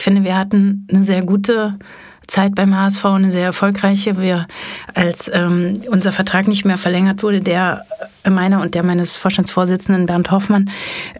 Ich finde, wir hatten eine sehr gute Zeit beim HSV, eine sehr erfolgreiche. Wir, als ähm, unser Vertrag nicht mehr verlängert wurde, der äh, meiner und der meines Vorstandsvorsitzenden Bernd Hoffmann,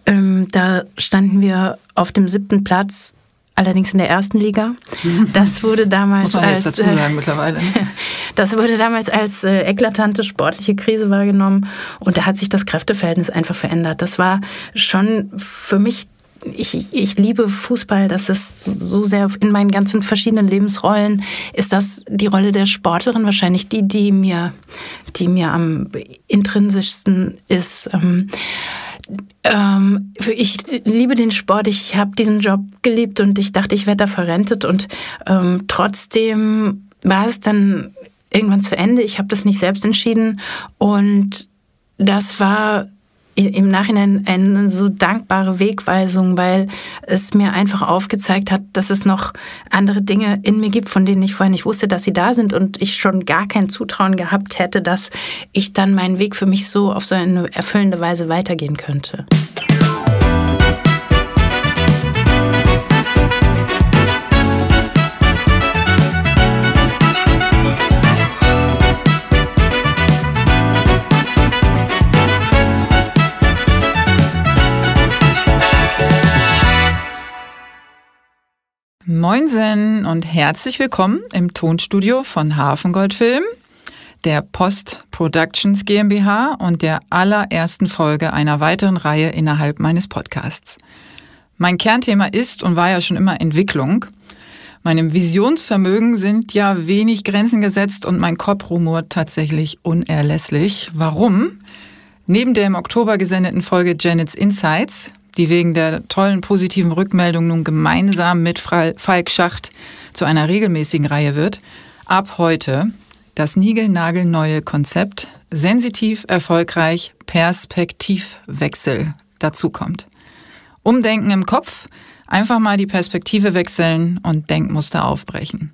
ähm, da standen wir auf dem siebten Platz allerdings in der ersten Liga. Das wurde damals Muss man als jetzt dazu sagen, äh, mittlerweile. Das wurde damals als äh, eklatante sportliche Krise wahrgenommen und da hat sich das Kräfteverhältnis einfach verändert. Das war schon für mich ich, ich liebe Fußball, das ist so sehr in meinen ganzen verschiedenen Lebensrollen, ist das die Rolle der Sportlerin wahrscheinlich die, die mir, die mir am intrinsischsten ist. Ähm, ähm, ich liebe den Sport, ich habe diesen Job geliebt und ich dachte, ich werde da verrentet und ähm, trotzdem war es dann irgendwann zu Ende. Ich habe das nicht selbst entschieden und das war im Nachhinein eine so dankbare Wegweisung, weil es mir einfach aufgezeigt hat, dass es noch andere Dinge in mir gibt, von denen ich vorher nicht wusste, dass sie da sind und ich schon gar kein Zutrauen gehabt hätte, dass ich dann meinen Weg für mich so auf so eine erfüllende Weise weitergehen könnte. Moinsen und herzlich willkommen im Tonstudio von Hafengoldfilm, der Post Productions GmbH und der allerersten Folge einer weiteren Reihe innerhalb meines Podcasts. Mein Kernthema ist und war ja schon immer Entwicklung. Meinem Visionsvermögen sind ja wenig Grenzen gesetzt und mein Kopf rumort tatsächlich unerlässlich. Warum? Neben der im Oktober gesendeten Folge Janet's Insights die wegen der tollen positiven Rückmeldung nun gemeinsam mit Falk Schacht zu einer regelmäßigen Reihe wird, ab heute das niegelnagelneue Konzept sensitiv, erfolgreich, Perspektivwechsel dazukommt. Umdenken im Kopf, einfach mal die Perspektive wechseln und Denkmuster aufbrechen.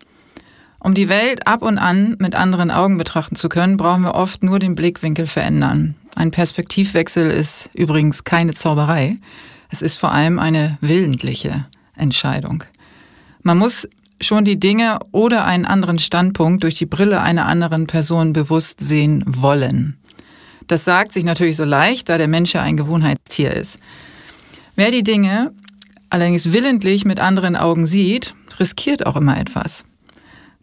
Um die Welt ab und an mit anderen Augen betrachten zu können, brauchen wir oft nur den Blickwinkel verändern. Ein Perspektivwechsel ist übrigens keine Zauberei. Es ist vor allem eine willentliche Entscheidung. Man muss schon die Dinge oder einen anderen Standpunkt durch die Brille einer anderen Person bewusst sehen wollen. Das sagt sich natürlich so leicht, da der Mensch ja ein Gewohnheitstier ist. Wer die Dinge allerdings willentlich mit anderen Augen sieht, riskiert auch immer etwas.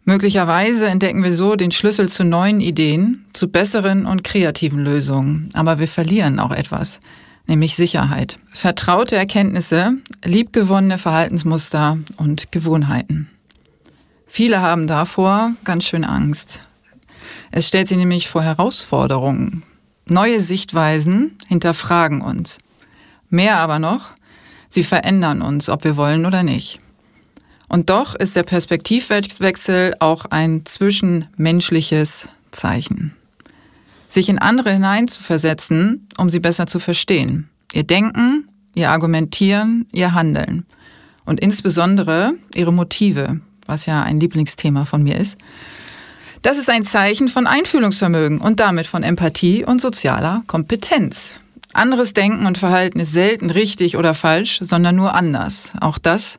Möglicherweise entdecken wir so den Schlüssel zu neuen Ideen, zu besseren und kreativen Lösungen. Aber wir verlieren auch etwas, nämlich Sicherheit, vertraute Erkenntnisse, liebgewonnene Verhaltensmuster und Gewohnheiten. Viele haben davor ganz schön Angst. Es stellt sie nämlich vor Herausforderungen. Neue Sichtweisen hinterfragen uns. Mehr aber noch, sie verändern uns, ob wir wollen oder nicht. Und doch ist der Perspektivwechsel auch ein zwischenmenschliches Zeichen. Sich in andere hineinzuversetzen, um sie besser zu verstehen. Ihr Denken, ihr Argumentieren, ihr Handeln. Und insbesondere ihre Motive, was ja ein Lieblingsthema von mir ist. Das ist ein Zeichen von Einfühlungsvermögen und damit von Empathie und sozialer Kompetenz. Anderes Denken und Verhalten ist selten richtig oder falsch, sondern nur anders. Auch das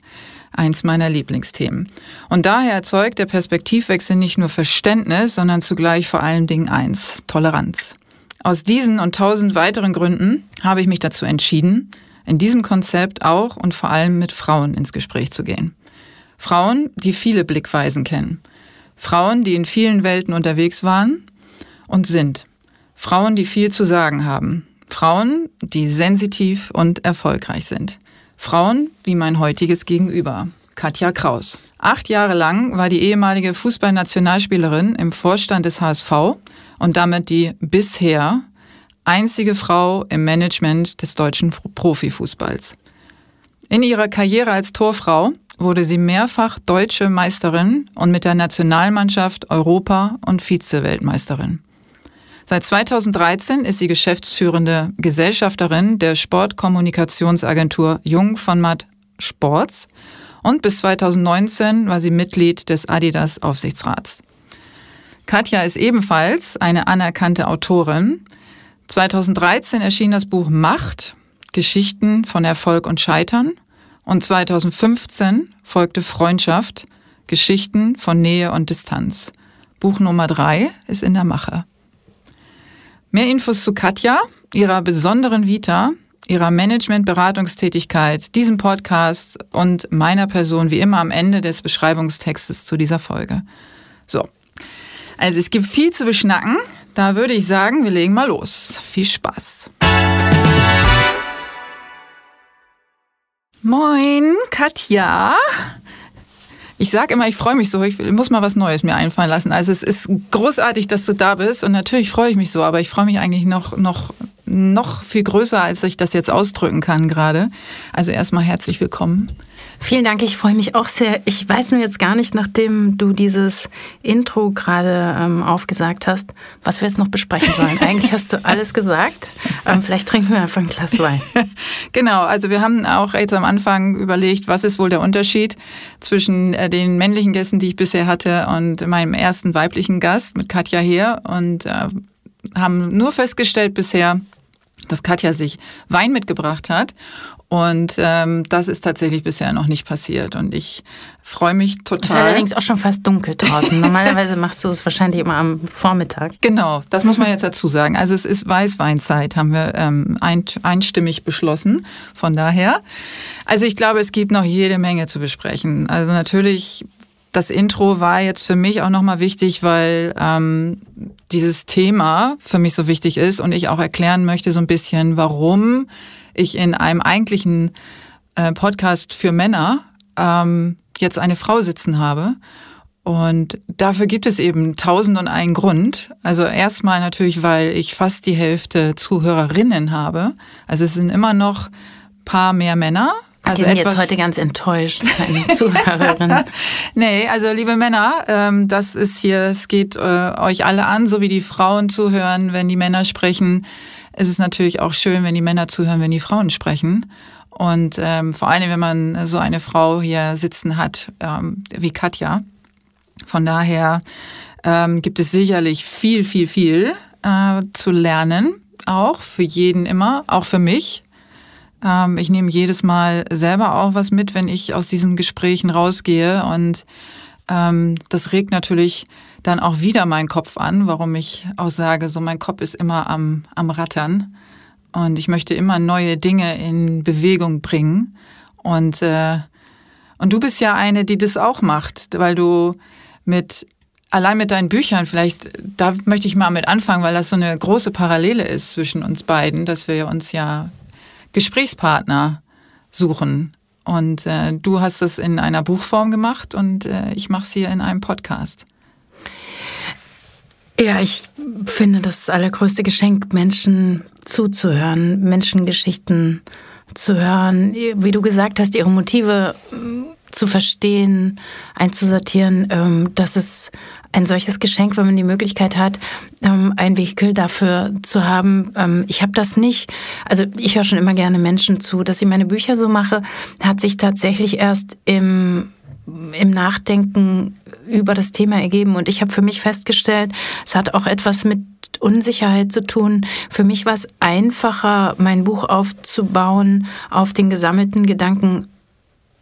eins meiner Lieblingsthemen. Und daher erzeugt der Perspektivwechsel nicht nur Verständnis, sondern zugleich vor allen Dingen eins, Toleranz. Aus diesen und tausend weiteren Gründen habe ich mich dazu entschieden, in diesem Konzept auch und vor allem mit Frauen ins Gespräch zu gehen. Frauen, die viele Blickweisen kennen. Frauen, die in vielen Welten unterwegs waren und sind. Frauen, die viel zu sagen haben. Frauen, die sensitiv und erfolgreich sind. Frauen wie mein heutiges Gegenüber, Katja Kraus. Acht Jahre lang war die ehemalige Fußballnationalspielerin im Vorstand des HSV und damit die bisher einzige Frau im Management des deutschen Profifußballs. In ihrer Karriere als Torfrau wurde sie mehrfach deutsche Meisterin und mit der Nationalmannschaft Europa- und Vize-Weltmeisterin. Seit 2013 ist sie geschäftsführende Gesellschafterin der Sportkommunikationsagentur Jung von Matt Sports und bis 2019 war sie Mitglied des Adidas Aufsichtsrats. Katja ist ebenfalls eine anerkannte Autorin. 2013 erschien das Buch Macht, Geschichten von Erfolg und Scheitern Und 2015 folgte Freundschaft, Geschichten von Nähe und Distanz. Buch Nummer drei ist in der Mache. Mehr Infos zu Katja, ihrer besonderen Vita, ihrer Management-Beratungstätigkeit, diesem Podcast und meiner Person wie immer am Ende des Beschreibungstextes zu dieser Folge. So. Also es gibt viel zu beschnacken. Da würde ich sagen, wir legen mal los. Viel Spaß. Moin, Katja. Ich sage immer, ich freue mich so, ich muss mal was Neues mir einfallen lassen. Also es ist großartig, dass du da bist und natürlich freue ich mich so, aber ich freue mich eigentlich noch, noch, noch viel größer, als ich das jetzt ausdrücken kann gerade. Also erstmal herzlich willkommen. Vielen Dank, ich freue mich auch sehr. Ich weiß nur jetzt gar nicht, nachdem du dieses Intro gerade ähm, aufgesagt hast, was wir jetzt noch besprechen sollen. Eigentlich hast du alles gesagt. Ähm, vielleicht trinken wir einfach ein Glas Wein. genau, also wir haben auch jetzt am Anfang überlegt, was ist wohl der Unterschied zwischen äh, den männlichen Gästen, die ich bisher hatte, und meinem ersten weiblichen Gast mit Katja Heer und äh, haben nur festgestellt bisher, dass Katja sich Wein mitgebracht hat und ähm, das ist tatsächlich bisher noch nicht passiert. Und ich freue mich total. Es ist allerdings auch schon fast dunkel draußen. Normalerweise machst du es wahrscheinlich immer am Vormittag. Genau, das muss man jetzt dazu sagen. Also es ist Weißweinzeit, haben wir ähm, einstimmig beschlossen. Von daher. Also ich glaube, es gibt noch jede Menge zu besprechen. Also natürlich das Intro war jetzt für mich auch nochmal wichtig, weil ähm, dieses Thema für mich so wichtig ist und ich auch erklären möchte so ein bisschen, warum ich in einem eigentlichen äh, Podcast für Männer ähm, jetzt eine Frau sitzen habe. Und dafür gibt es eben tausend und einen Grund. Also erstmal natürlich, weil ich fast die Hälfte Zuhörerinnen habe. Also es sind immer noch paar mehr Männer. Also die sind jetzt heute ganz enttäuscht, meine Zuhörerinnen. nee, also liebe Männer, ähm, das ist hier, es geht äh, euch alle an, so wie die Frauen zuhören, wenn die Männer sprechen ist es natürlich auch schön, wenn die Männer zuhören, wenn die Frauen sprechen. Und ähm, vor allem, wenn man so eine Frau hier sitzen hat ähm, wie Katja. Von daher ähm, gibt es sicherlich viel, viel, viel äh, zu lernen. Auch für jeden immer, auch für mich. Ähm, ich nehme jedes Mal selber auch was mit, wenn ich aus diesen Gesprächen rausgehe. Und ähm, das regt natürlich dann auch wieder meinen Kopf an, warum ich auch sage, so mein Kopf ist immer am, am Rattern und ich möchte immer neue Dinge in Bewegung bringen. Und, äh, und du bist ja eine, die das auch macht, weil du mit allein mit deinen Büchern, vielleicht, da möchte ich mal mit anfangen, weil das so eine große Parallele ist zwischen uns beiden, dass wir uns ja Gesprächspartner suchen. Und äh, du hast es in einer Buchform gemacht und äh, ich mache es hier in einem Podcast. Ja, ich finde das allergrößte Geschenk, Menschen zuzuhören, Menschengeschichten zu hören, wie du gesagt hast, ihre Motive mm, zu verstehen, einzusortieren. Ähm, das ist ein solches Geschenk, wenn man die Möglichkeit hat, ähm, ein Vehikel dafür zu haben. Ähm, ich habe das nicht. Also ich höre schon immer gerne Menschen zu. Dass ich meine Bücher so mache, hat sich tatsächlich erst im im Nachdenken über das Thema ergeben. Und ich habe für mich festgestellt, es hat auch etwas mit Unsicherheit zu tun. Für mich war es einfacher, mein Buch aufzubauen auf den gesammelten Gedanken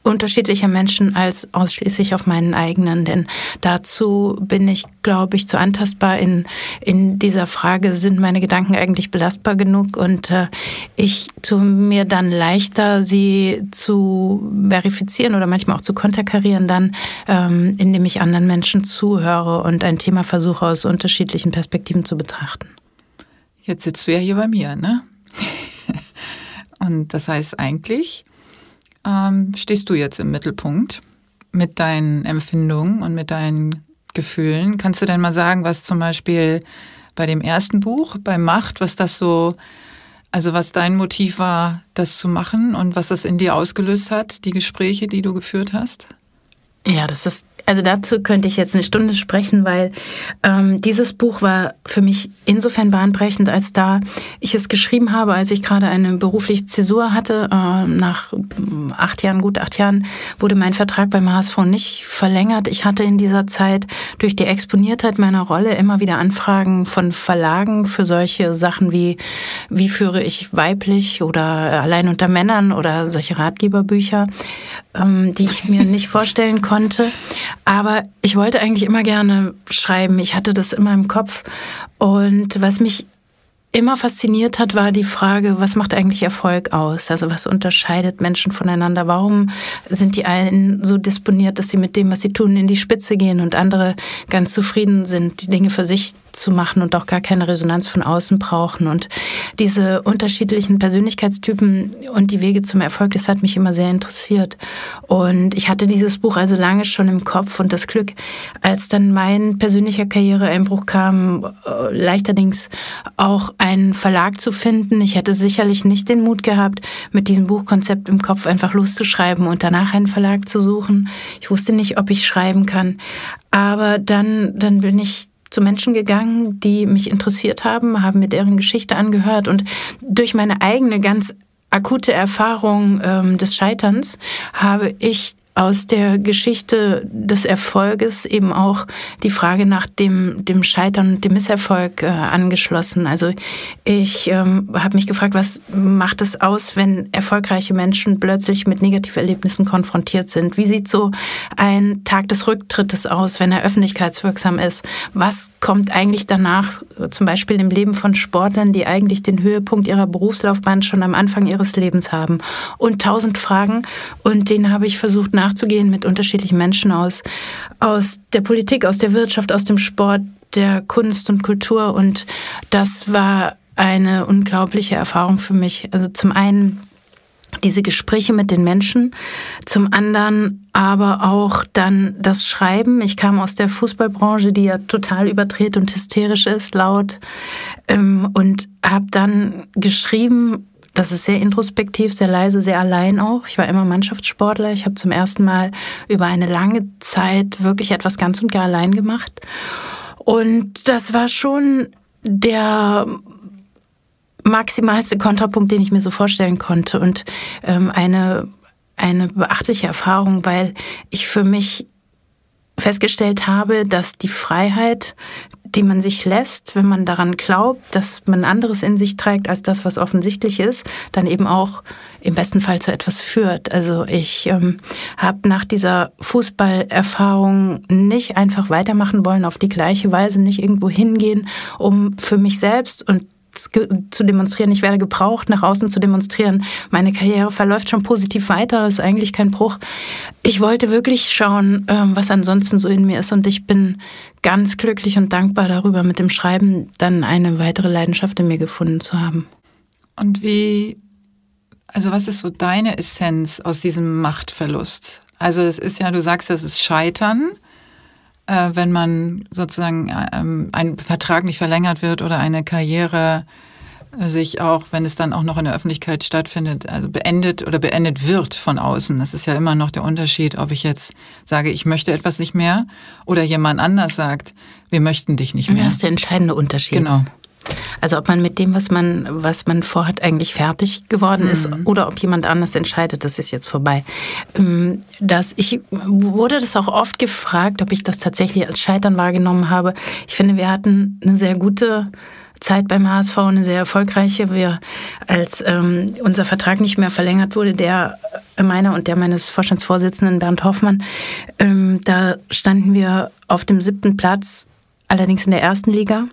unterschiedlicher Menschen als ausschließlich auf meinen eigenen. Denn dazu bin ich, glaube ich, zu antastbar in, in dieser Frage, sind meine Gedanken eigentlich belastbar genug? Und äh, ich tue mir dann leichter, sie zu verifizieren oder manchmal auch zu konterkarieren, dann, ähm, indem ich anderen Menschen zuhöre und ein Thema versuche, aus unterschiedlichen Perspektiven zu betrachten. Jetzt sitzt du ja hier bei mir, ne? Und das heißt eigentlich, ähm, stehst du jetzt im Mittelpunkt mit deinen Empfindungen und mit deinen Gefühlen. Kannst du denn mal sagen, was zum Beispiel bei dem ersten Buch, bei Macht, was das so, also was dein Motiv war, das zu machen und was das in dir ausgelöst hat, die Gespräche, die du geführt hast? Ja, das ist also dazu könnte ich jetzt eine Stunde sprechen, weil ähm, dieses Buch war für mich insofern bahnbrechend, als da ich es geschrieben habe, als ich gerade eine berufliche Zäsur hatte. Äh, nach acht Jahren, gut acht Jahren, wurde mein Vertrag beim HSV nicht verlängert. Ich hatte in dieser Zeit durch die Exponiertheit meiner Rolle immer wieder Anfragen von Verlagen für solche Sachen wie wie führe ich weiblich oder allein unter Männern oder solche Ratgeberbücher, ähm, die ich mir nicht vorstellen konnte. Aber ich wollte eigentlich immer gerne schreiben. Ich hatte das immer im Kopf. Und was mich immer fasziniert hat, war die Frage, was macht eigentlich Erfolg aus? Also was unterscheidet Menschen voneinander? Warum sind die einen so disponiert, dass sie mit dem, was sie tun, in die Spitze gehen und andere ganz zufrieden sind, die Dinge für sich zu machen und auch gar keine Resonanz von außen brauchen. Und diese unterschiedlichen Persönlichkeitstypen und die Wege zum Erfolg, das hat mich immer sehr interessiert. Und ich hatte dieses Buch also lange schon im Kopf und das Glück, als dann mein persönlicher Karriereeinbruch kam, äh, leichterdings auch einen Verlag zu finden. Ich hätte sicherlich nicht den Mut gehabt, mit diesem Buchkonzept im Kopf einfach loszuschreiben und danach einen Verlag zu suchen. Ich wusste nicht, ob ich schreiben kann. Aber dann, dann bin ich zu Menschen gegangen, die mich interessiert haben, haben mir deren Geschichte angehört und durch meine eigene ganz akute Erfahrung ähm, des Scheiterns habe ich aus der Geschichte des Erfolges eben auch die Frage nach dem, dem Scheitern und dem Misserfolg äh, angeschlossen. Also ich ähm, habe mich gefragt, was macht es aus, wenn erfolgreiche Menschen plötzlich mit Negativerlebnissen konfrontiert sind? Wie sieht so ein Tag des Rücktrittes aus, wenn er öffentlichkeitswirksam ist? Was kommt eigentlich danach, zum Beispiel im Leben von Sportlern, die eigentlich den Höhepunkt ihrer Berufslaufbahn schon am Anfang ihres Lebens haben? Und tausend Fragen. Und den habe ich versucht, nachzugehen mit unterschiedlichen Menschen aus, aus der Politik, aus der Wirtschaft, aus dem Sport, der Kunst und Kultur. Und das war eine unglaubliche Erfahrung für mich. Also zum einen diese Gespräche mit den Menschen, zum anderen aber auch dann das Schreiben. Ich kam aus der Fußballbranche, die ja total überdreht und hysterisch ist, laut, ähm, und habe dann geschrieben das ist sehr introspektiv, sehr leise, sehr allein auch. Ich war immer Mannschaftssportler. Ich habe zum ersten Mal über eine lange Zeit wirklich etwas ganz und gar allein gemacht. Und das war schon der maximalste Kontrapunkt, den ich mir so vorstellen konnte. Und ähm, eine, eine beachtliche Erfahrung, weil ich für mich festgestellt habe, dass die Freiheit, die man sich lässt, wenn man daran glaubt, dass man anderes in sich trägt als das, was offensichtlich ist, dann eben auch im besten Fall zu etwas führt. Also ich ähm, habe nach dieser Fußballerfahrung nicht einfach weitermachen wollen auf die gleiche Weise, nicht irgendwo hingehen, um für mich selbst und zu demonstrieren. Ich werde gebraucht, nach außen zu demonstrieren. Meine Karriere verläuft schon positiv weiter, ist eigentlich kein Bruch. Ich wollte wirklich schauen, ähm, was ansonsten so in mir ist. Und ich bin ganz glücklich und dankbar darüber, mit dem Schreiben dann eine weitere Leidenschaft in mir gefunden zu haben. Und wie, also was ist so deine Essenz aus diesem Machtverlust? Also es ist ja, du sagst, das ist Scheitern äh, wenn man sozusagen ähm, ein Vertrag nicht verlängert wird oder eine Karriere sich auch, wenn es dann auch noch in der Öffentlichkeit stattfindet, also beendet oder beendet wird von außen. Das ist ja immer noch der Unterschied, ob ich jetzt sage, ich möchte etwas nicht mehr oder jemand anders sagt, wir möchten dich nicht mehr. Das ist der entscheidende Unterschied. Genau. Also ob man mit dem, was man, was man vorhat, eigentlich fertig geworden ist mhm. oder ob jemand anders entscheidet, das ist jetzt vorbei. Ähm, das, ich wurde das auch oft gefragt, ob ich das tatsächlich als Scheitern wahrgenommen habe. Ich finde, wir hatten eine sehr gute Zeit beim HSV, eine sehr erfolgreiche. Wir, als ähm, unser Vertrag nicht mehr verlängert wurde, der meiner und der meines Vorstandsvorsitzenden Bernd Hoffmann, ähm, da standen wir auf dem siebten Platz allerdings in der ersten Liga.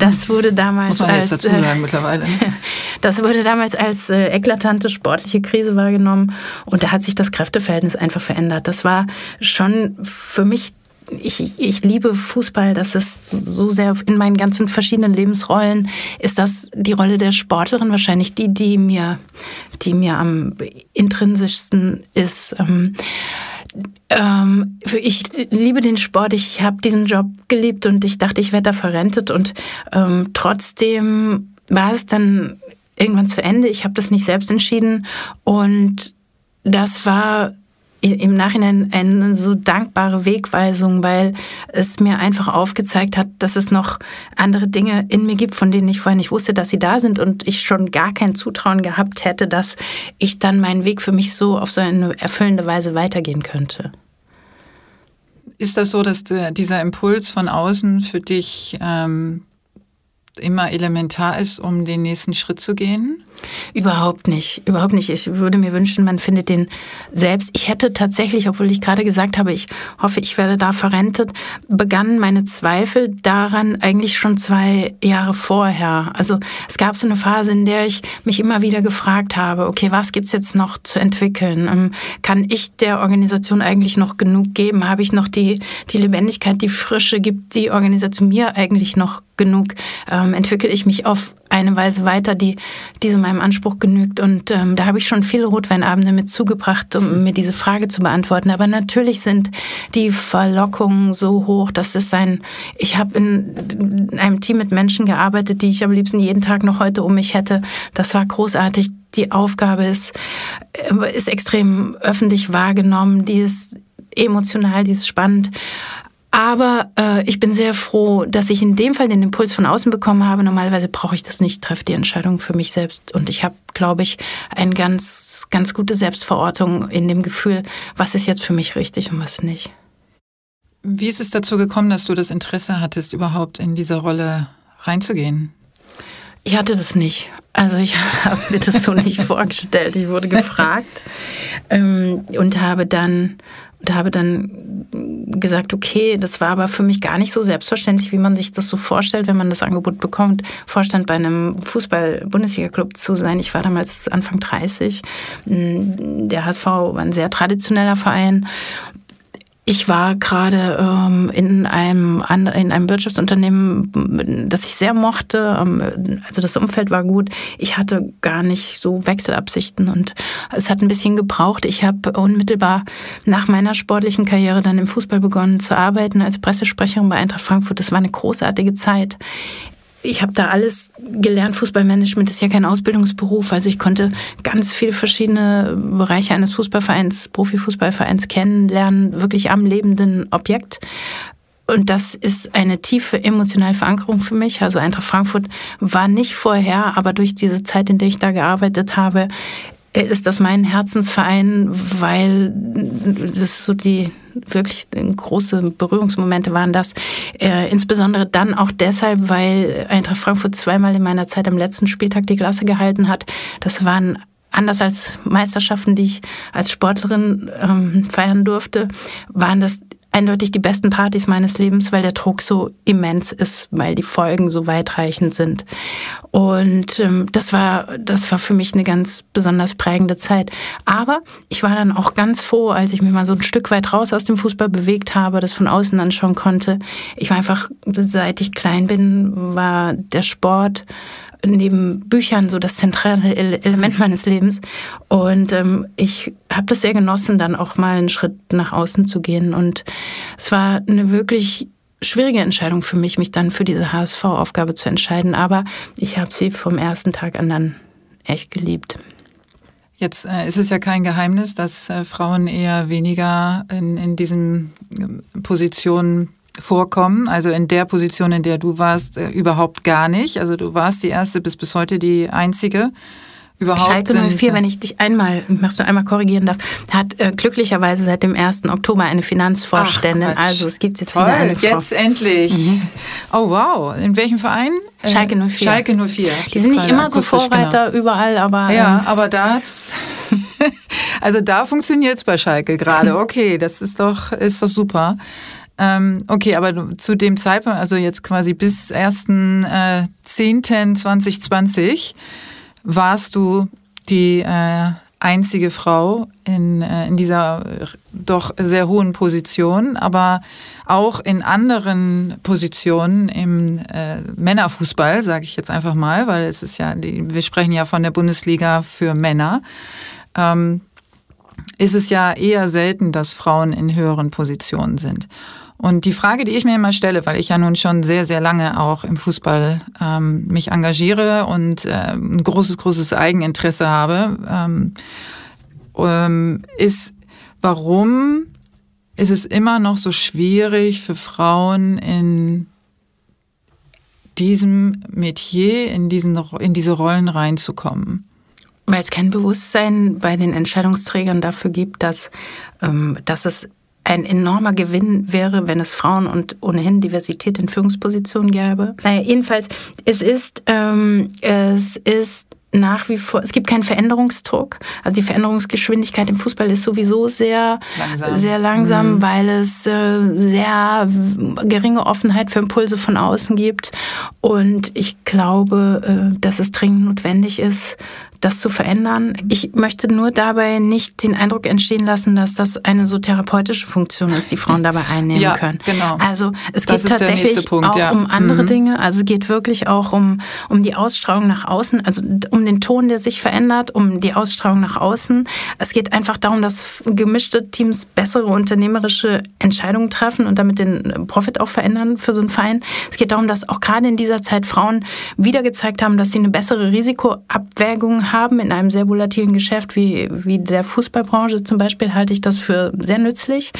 Das wurde damals Muss man als, dazu sagen, mittlerweile. Das wurde damals als äh, eklatante sportliche Krise wahrgenommen und da hat sich das Kräfteverhältnis einfach verändert. Das war schon für mich ich, ich liebe Fußball, das ist so sehr in meinen ganzen verschiedenen Lebensrollen, ist das die Rolle der Sportlerin wahrscheinlich die, die mir, die mir am intrinsischsten ist. Ähm, ähm, ich liebe den Sport, ich habe diesen Job geliebt und ich dachte, ich werde da verrentet und ähm, trotzdem war es dann irgendwann zu Ende. Ich habe das nicht selbst entschieden. Und das war im Nachhinein eine so dankbare Wegweisung, weil es mir einfach aufgezeigt hat, dass es noch andere Dinge in mir gibt, von denen ich vorher nicht wusste, dass sie da sind und ich schon gar kein Zutrauen gehabt hätte, dass ich dann meinen Weg für mich so auf so eine erfüllende Weise weitergehen könnte. Ist das so, dass dieser Impuls von außen für dich ähm, immer elementar ist, um den nächsten Schritt zu gehen? Überhaupt nicht, überhaupt nicht. Ich würde mir wünschen, man findet den selbst. Ich hätte tatsächlich, obwohl ich gerade gesagt habe, ich hoffe, ich werde da verrentet, begannen meine Zweifel daran eigentlich schon zwei Jahre vorher. Also es gab so eine Phase, in der ich mich immer wieder gefragt habe, okay, was gibt's jetzt noch zu entwickeln? Ähm, kann ich der Organisation eigentlich noch genug geben? Habe ich noch die, die Lebendigkeit, die Frische? Gibt die Organisation mir eigentlich noch genug? Ähm, entwickle ich mich auf eine Weise weiter, die, die so meinem Anspruch genügt. Und ähm, da habe ich schon viele Rotweinabende mit zugebracht, um mir diese Frage zu beantworten. Aber natürlich sind die Verlockungen so hoch, dass es ein, ich habe in, in einem Team mit Menschen gearbeitet, die ich am liebsten jeden Tag noch heute um mich hätte. Das war großartig. Die Aufgabe ist, äh, ist extrem öffentlich wahrgenommen, die ist emotional, die ist spannend. Aber äh, ich bin sehr froh, dass ich in dem Fall den Impuls von außen bekommen habe. Normalerweise brauche ich das nicht, treffe die Entscheidung für mich selbst. Und ich habe, glaube ich, eine ganz, ganz gute Selbstverortung in dem Gefühl, was ist jetzt für mich richtig und was nicht. Wie ist es dazu gekommen, dass du das Interesse hattest, überhaupt in diese Rolle reinzugehen? Ich hatte das nicht. Also ich habe mir das so nicht vorgestellt. Ich wurde gefragt ähm, und habe dann und habe dann gesagt, okay, das war aber für mich gar nicht so selbstverständlich, wie man sich das so vorstellt, wenn man das Angebot bekommt, Vorstand bei einem Fußball-Bundesliga-Club zu sein. Ich war damals Anfang 30. Der HSV war ein sehr traditioneller Verein ich war gerade ähm, in, einem, in einem Wirtschaftsunternehmen, das ich sehr mochte. Ähm, also das Umfeld war gut. Ich hatte gar nicht so Wechselabsichten und es hat ein bisschen gebraucht. Ich habe unmittelbar nach meiner sportlichen Karriere dann im Fußball begonnen zu arbeiten als Pressesprecherin bei Eintracht Frankfurt. Das war eine großartige Zeit ich habe da alles gelernt. Fußballmanagement ist ja kein Ausbildungsberuf. Also ich konnte ganz viele verschiedene Bereiche eines Fußballvereins, Profifußballvereins kennenlernen, wirklich am lebenden Objekt. Und das ist eine tiefe emotionale Verankerung für mich. Also Eintracht Frankfurt war nicht vorher, aber durch diese Zeit, in der ich da gearbeitet habe, ist das mein Herzensverein, weil das so die wirklich große Berührungsmomente waren das. Äh, insbesondere dann auch deshalb, weil Eintracht Frankfurt zweimal in meiner Zeit am letzten Spieltag die Klasse gehalten hat. Das waren anders als Meisterschaften, die ich als Sportlerin ähm, feiern durfte, waren das eindeutig die besten Partys meines Lebens, weil der Druck so immens ist, weil die Folgen so weitreichend sind. Und ähm, das war, das war für mich eine ganz besonders prägende Zeit. Aber ich war dann auch ganz froh, als ich mich mal so ein Stück weit raus aus dem Fußball bewegt habe, das von außen anschauen konnte. Ich war einfach, seit ich klein bin, war der Sport neben Büchern so das zentrale Element meines Lebens. Und ähm, ich habe das sehr genossen, dann auch mal einen Schritt nach außen zu gehen. Und es war eine wirklich schwierige Entscheidung für mich, mich dann für diese HSV-Aufgabe zu entscheiden. Aber ich habe sie vom ersten Tag an dann echt geliebt. Jetzt äh, ist es ja kein Geheimnis, dass äh, Frauen eher weniger in, in diesen äh, Positionen vorkommen. Also in der Position, in der du warst, äh, überhaupt gar nicht. Also du warst die erste, bis bis heute die einzige. Überhaupt Schalke 04, wenn ich dich einmal, machst du einmal korrigieren darf, hat äh, glücklicherweise seit dem 1. Oktober eine Finanzvorständin. Ach, also es gibt jetzt Toll, wieder eine Frau. Jetzt endlich. Mhm. Oh wow, in welchem Verein? Äh, Schalke 04. Schalke 04. Die sind nicht immer so Vorreiter genau. überall, aber... Ja, ähm, aber da hat's... also da funktioniert es bei Schalke gerade. Okay, das ist doch, ist doch super. Ähm, okay, aber zu dem Zeitpunkt, also jetzt quasi bis 1.10.2020, äh, warst du die äh, einzige Frau in, äh, in dieser doch sehr hohen Position, aber auch in anderen Positionen im äh, Männerfußball, sage ich jetzt einfach mal, weil es ist ja, die, wir sprechen ja von der Bundesliga für Männer. Ähm, ist es ja eher selten, dass Frauen in höheren Positionen sind. Und die Frage, die ich mir immer stelle, weil ich ja nun schon sehr, sehr lange auch im Fußball ähm, mich engagiere und äh, ein großes, großes Eigeninteresse habe, ähm, ähm, ist, warum ist es immer noch so schwierig für Frauen in diesem Metier, in, diesen, in diese Rollen reinzukommen? Weil es kein Bewusstsein bei den Entscheidungsträgern dafür gibt, dass, ähm, dass es ein enormer Gewinn wäre, wenn es Frauen und ohnehin Diversität in Führungspositionen gäbe. Naja, jedenfalls, es ist, ähm, es ist nach wie vor, es gibt keinen Veränderungsdruck. Also die Veränderungsgeschwindigkeit im Fußball ist sowieso sehr langsam, sehr langsam mhm. weil es äh, sehr geringe Offenheit für Impulse von außen gibt. Und ich glaube, äh, dass es dringend notwendig ist, das zu verändern. Ich möchte nur dabei nicht den Eindruck entstehen lassen, dass das eine so therapeutische Funktion ist, die Frauen dabei einnehmen ja, können. Genau. Also es das geht tatsächlich Punkt, auch ja. um andere mhm. Dinge. Also es geht wirklich auch um, um die Ausstrahlung nach außen, also um den Ton, der sich verändert, um die Ausstrahlung nach außen. Es geht einfach darum, dass gemischte Teams bessere unternehmerische Entscheidungen treffen und damit den Profit auch verändern für so einen Verein. Es geht darum, dass auch gerade in dieser Zeit Frauen wieder gezeigt haben, dass sie eine bessere Risikoabwägung haben in einem sehr volatilen Geschäft wie, wie der Fußballbranche zum Beispiel, halte ich das für sehr nützlich.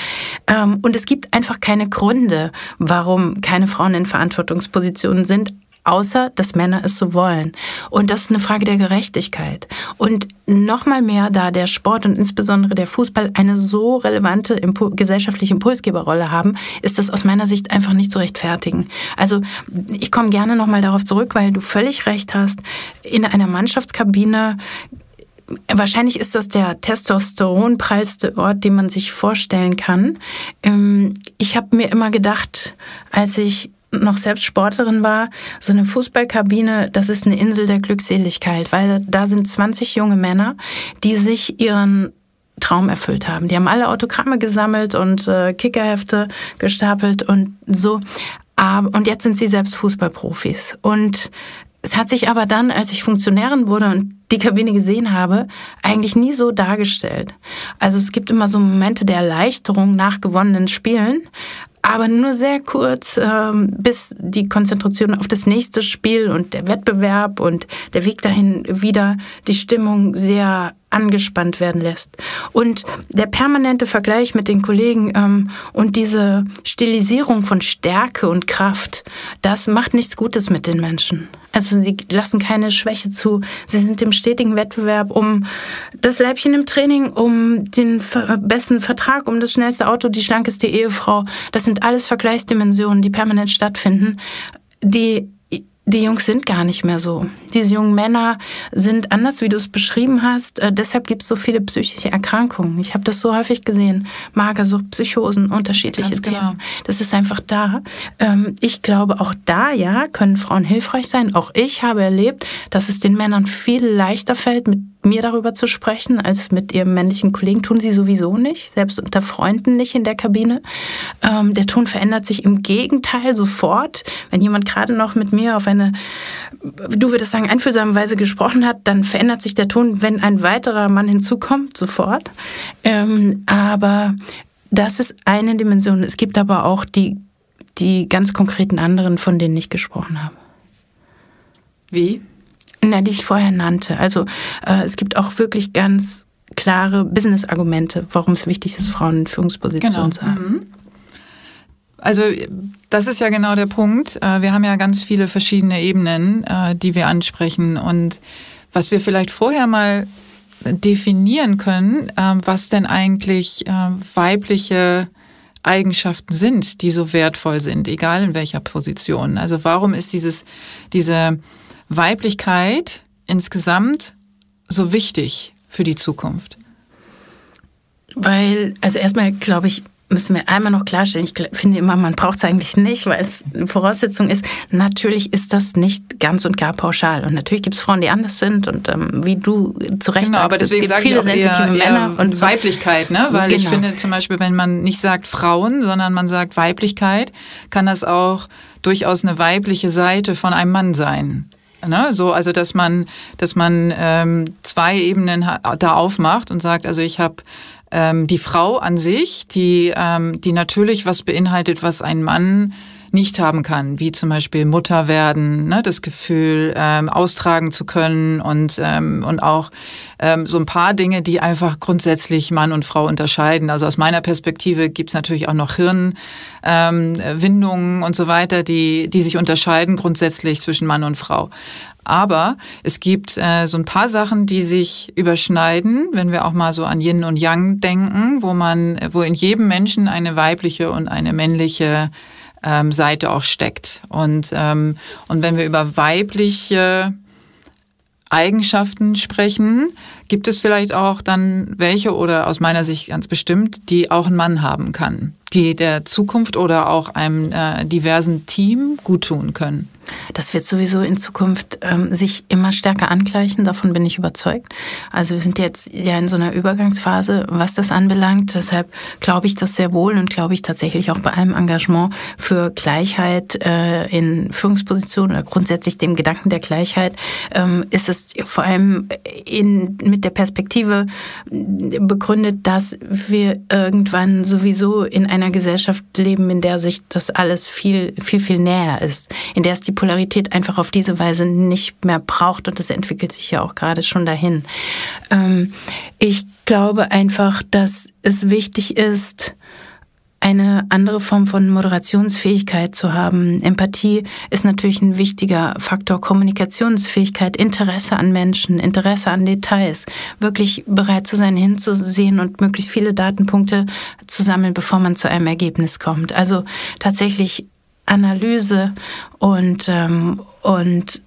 Ähm, und es gibt einfach keine Gründe, warum keine Frauen in Verantwortungspositionen sind, außer dass Männer es so wollen. Und das ist eine Frage der Gerechtigkeit. Und nochmal mehr, da der Sport und insbesondere der Fußball eine so relevante Impul gesellschaftliche Impulsgeberrolle haben, ist das aus meiner Sicht einfach nicht zu rechtfertigen. Also ich komme gerne nochmal darauf zurück, weil du völlig recht hast. In einer Mannschaftskabine wahrscheinlich ist das der testosteronprallste Ort, den man sich vorstellen kann. Ähm, ich habe mir immer gedacht, als ich noch selbst Sportlerin war, so eine Fußballkabine, das ist eine Insel der Glückseligkeit, weil da sind 20 junge Männer, die sich ihren Traum erfüllt haben. Die haben alle Autogramme gesammelt und äh, Kickerhefte gestapelt und so. und jetzt sind sie selbst Fußballprofis. Und es hat sich aber dann, als ich Funktionärin wurde und die Kabine gesehen habe, eigentlich nie so dargestellt. Also es gibt immer so Momente der Erleichterung nach gewonnenen Spielen, aber nur sehr kurz, ähm, bis die Konzentration auf das nächste Spiel und der Wettbewerb und der Weg dahin wieder die Stimmung sehr angespannt werden lässt. Und der permanente Vergleich mit den Kollegen ähm, und diese Stilisierung von Stärke und Kraft, das macht nichts Gutes mit den Menschen. Also sie lassen keine Schwäche zu. Sie sind im stetigen Wettbewerb um das Leibchen im Training, um den besten Vertrag, um das schnellste Auto, die schlankeste Ehefrau. Das sind alles Vergleichsdimensionen, die permanent stattfinden, die die Jungs sind gar nicht mehr so. Diese jungen Männer sind anders, wie du es beschrieben hast. Äh, deshalb gibt es so viele psychische Erkrankungen. Ich habe das so häufig gesehen. Magersucht, Psychosen, unterschiedliche Ganz Themen. Genau. Das ist einfach da. Ähm, ich glaube, auch da, ja, können Frauen hilfreich sein. Auch ich habe erlebt, dass es den Männern viel leichter fällt, mit mir darüber zu sprechen, als mit ihrem männlichen Kollegen. Tun sie sowieso nicht, selbst unter Freunden nicht in der Kabine. Ähm, der Ton verändert sich im Gegenteil sofort. Wenn jemand gerade noch mit mir auf eine, du würdest sagen, einfühlsame Weise gesprochen hat, dann verändert sich der Ton, wenn ein weiterer Mann hinzukommt, sofort. Ähm, aber das ist eine Dimension. Es gibt aber auch die, die ganz konkreten anderen, von denen ich gesprochen habe. Wie? Na, die ich vorher nannte. Also äh, es gibt auch wirklich ganz klare Business-Argumente, warum es wichtig ist, Frauen in Führungspositionen genau. zu haben. Mhm. Also das ist ja genau der Punkt. Äh, wir haben ja ganz viele verschiedene Ebenen, äh, die wir ansprechen. Und was wir vielleicht vorher mal definieren können, äh, was denn eigentlich weibliche Eigenschaften sind, die so wertvoll sind, egal in welcher Position. Also warum ist dieses, diese Weiblichkeit insgesamt so wichtig für die Zukunft? Weil, also erstmal glaube ich, müssen wir einmal noch klarstellen, ich finde immer, man braucht es eigentlich nicht, weil es eine Voraussetzung ist. Natürlich ist das nicht ganz und gar pauschal. Und natürlich gibt es Frauen, die anders sind und ähm, wie du zu Recht genau, sagst, aber deswegen es gibt viele sensitive eher, Männer. Eher und Weiblichkeit, ne? weil genau. ich finde zum Beispiel, wenn man nicht sagt Frauen, sondern man sagt Weiblichkeit, kann das auch durchaus eine weibliche Seite von einem Mann sein. Ne? So, also dass man, dass man ähm, zwei Ebenen da aufmacht und sagt, also ich habe ähm, die Frau an sich, die, ähm, die natürlich was beinhaltet, was ein Mann nicht haben kann, wie zum Beispiel Mutter werden, ne, das Gefühl, ähm, austragen zu können und, ähm, und auch ähm, so ein paar Dinge, die einfach grundsätzlich Mann und Frau unterscheiden. Also aus meiner Perspektive gibt's natürlich auch noch Hirnwindungen ähm, und so weiter, die, die sich unterscheiden grundsätzlich zwischen Mann und Frau. Aber es gibt äh, so ein paar Sachen, die sich überschneiden, wenn wir auch mal so an Yin und Yang denken, wo man, wo in jedem Menschen eine weibliche und eine männliche ähm, Seite auch steckt. Und, ähm, und wenn wir über weibliche Eigenschaften sprechen, gibt es vielleicht auch dann welche oder aus meiner Sicht ganz bestimmt, die auch ein Mann haben kann, die der Zukunft oder auch einem äh, diversen Team guttun können. Das wird sowieso in Zukunft ähm, sich immer stärker angleichen, davon bin ich überzeugt. Also wir sind jetzt ja in so einer Übergangsphase, was das anbelangt. Deshalb glaube ich das sehr wohl und glaube ich tatsächlich auch bei allem Engagement für Gleichheit äh, in Führungspositionen oder grundsätzlich dem Gedanken der Gleichheit ähm, ist es vor allem in, mit der Perspektive begründet, dass wir irgendwann sowieso in einer Gesellschaft leben, in der sich das alles viel, viel, viel näher ist, in der es die Polarität einfach auf diese Weise nicht mehr braucht und das entwickelt sich ja auch gerade schon dahin. Ähm, ich glaube einfach, dass es wichtig ist, eine andere Form von Moderationsfähigkeit zu haben. Empathie ist natürlich ein wichtiger Faktor. Kommunikationsfähigkeit, Interesse an Menschen, Interesse an Details, wirklich bereit zu sein, hinzusehen und möglichst viele Datenpunkte zu sammeln, bevor man zu einem Ergebnis kommt. Also tatsächlich Analyse und, ähm, und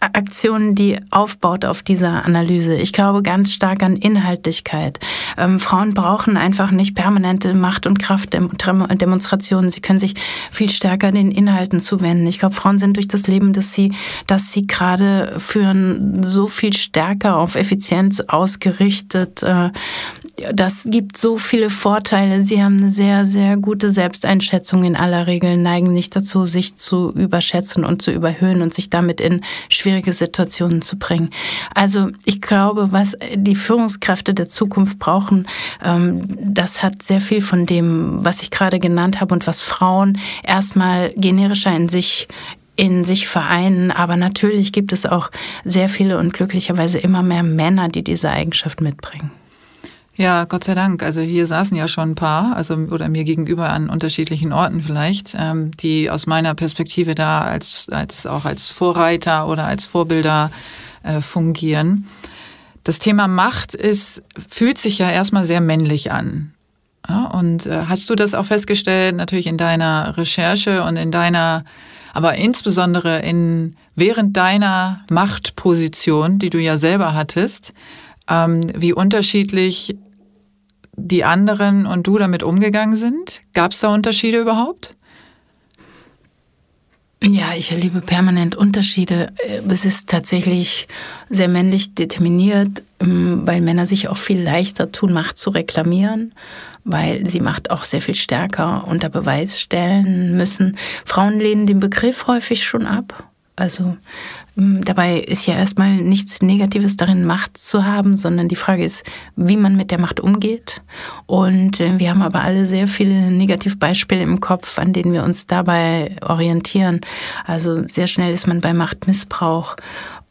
Aktion, die aufbaut auf dieser Analyse. Ich glaube ganz stark an Inhaltlichkeit. Ähm, Frauen brauchen einfach nicht permanente Macht- und Kraftdemonstrationen. Sie können sich viel stärker den Inhalten zuwenden. Ich glaube, Frauen sind durch das Leben, das sie, das sie gerade führen, so viel stärker auf Effizienz ausgerichtet. Äh, das gibt so viele Vorteile. Sie haben eine sehr, sehr gute Selbsteinschätzung in aller Regel, neigen nicht dazu, sich zu überschätzen und zu überhöhen und sich damit in schwierige Situationen zu bringen. Also ich glaube, was die Führungskräfte der Zukunft brauchen, ähm, das hat sehr viel von dem, was ich gerade genannt habe und was Frauen erstmal generischer in sich in sich vereinen. Aber natürlich gibt es auch sehr viele und glücklicherweise immer mehr Männer, die diese Eigenschaft mitbringen. Ja, Gott sei Dank. Also hier saßen ja schon ein paar, also oder mir gegenüber an unterschiedlichen Orten vielleicht, ähm, die aus meiner Perspektive da als, als auch als Vorreiter oder als Vorbilder äh, fungieren. Das Thema Macht ist, fühlt sich ja erstmal sehr männlich an. Ja, und äh, hast du das auch festgestellt, natürlich in deiner Recherche und in deiner, aber insbesondere in während deiner Machtposition, die du ja selber hattest, ähm, wie unterschiedlich die anderen und du damit umgegangen sind? Gab es da Unterschiede überhaupt? Ja, ich erlebe permanent Unterschiede. Es ist tatsächlich sehr männlich determiniert, ähm, weil Männer sich auch viel leichter tun, Macht zu reklamieren, weil sie Macht auch sehr viel stärker unter Beweis stellen müssen. Frauen lehnen den Begriff häufig schon ab. Also dabei ist ja erstmal nichts Negatives darin, Macht zu haben, sondern die Frage ist, wie man mit der Macht umgeht. Und äh, wir haben aber alle sehr viele Negativbeispiele im Kopf, an denen wir uns dabei orientieren. Also sehr schnell ist man bei Machtmissbrauch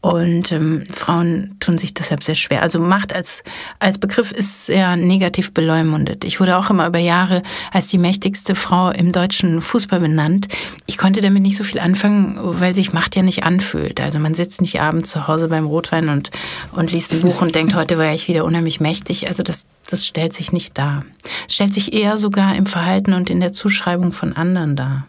und ähm, Frauen tun sich deshalb sehr schwer. Also Macht als, als Begriff ist sehr negativ beleumundet. Ich wurde auch immer über Jahre als die mächtigste Frau im deutschen Fußball benannt. Ich konnte damit nicht so viel anfangen, weil sich Macht ja nicht anfühlt. Also man sitzt nicht abends zu Hause beim Rotwein und, und liest ein Buch und denkt, heute war ich wieder unheimlich mächtig. Also das, das stellt sich nicht dar. Es stellt sich eher sogar im Verhalten und in der Zuschreibung von anderen dar.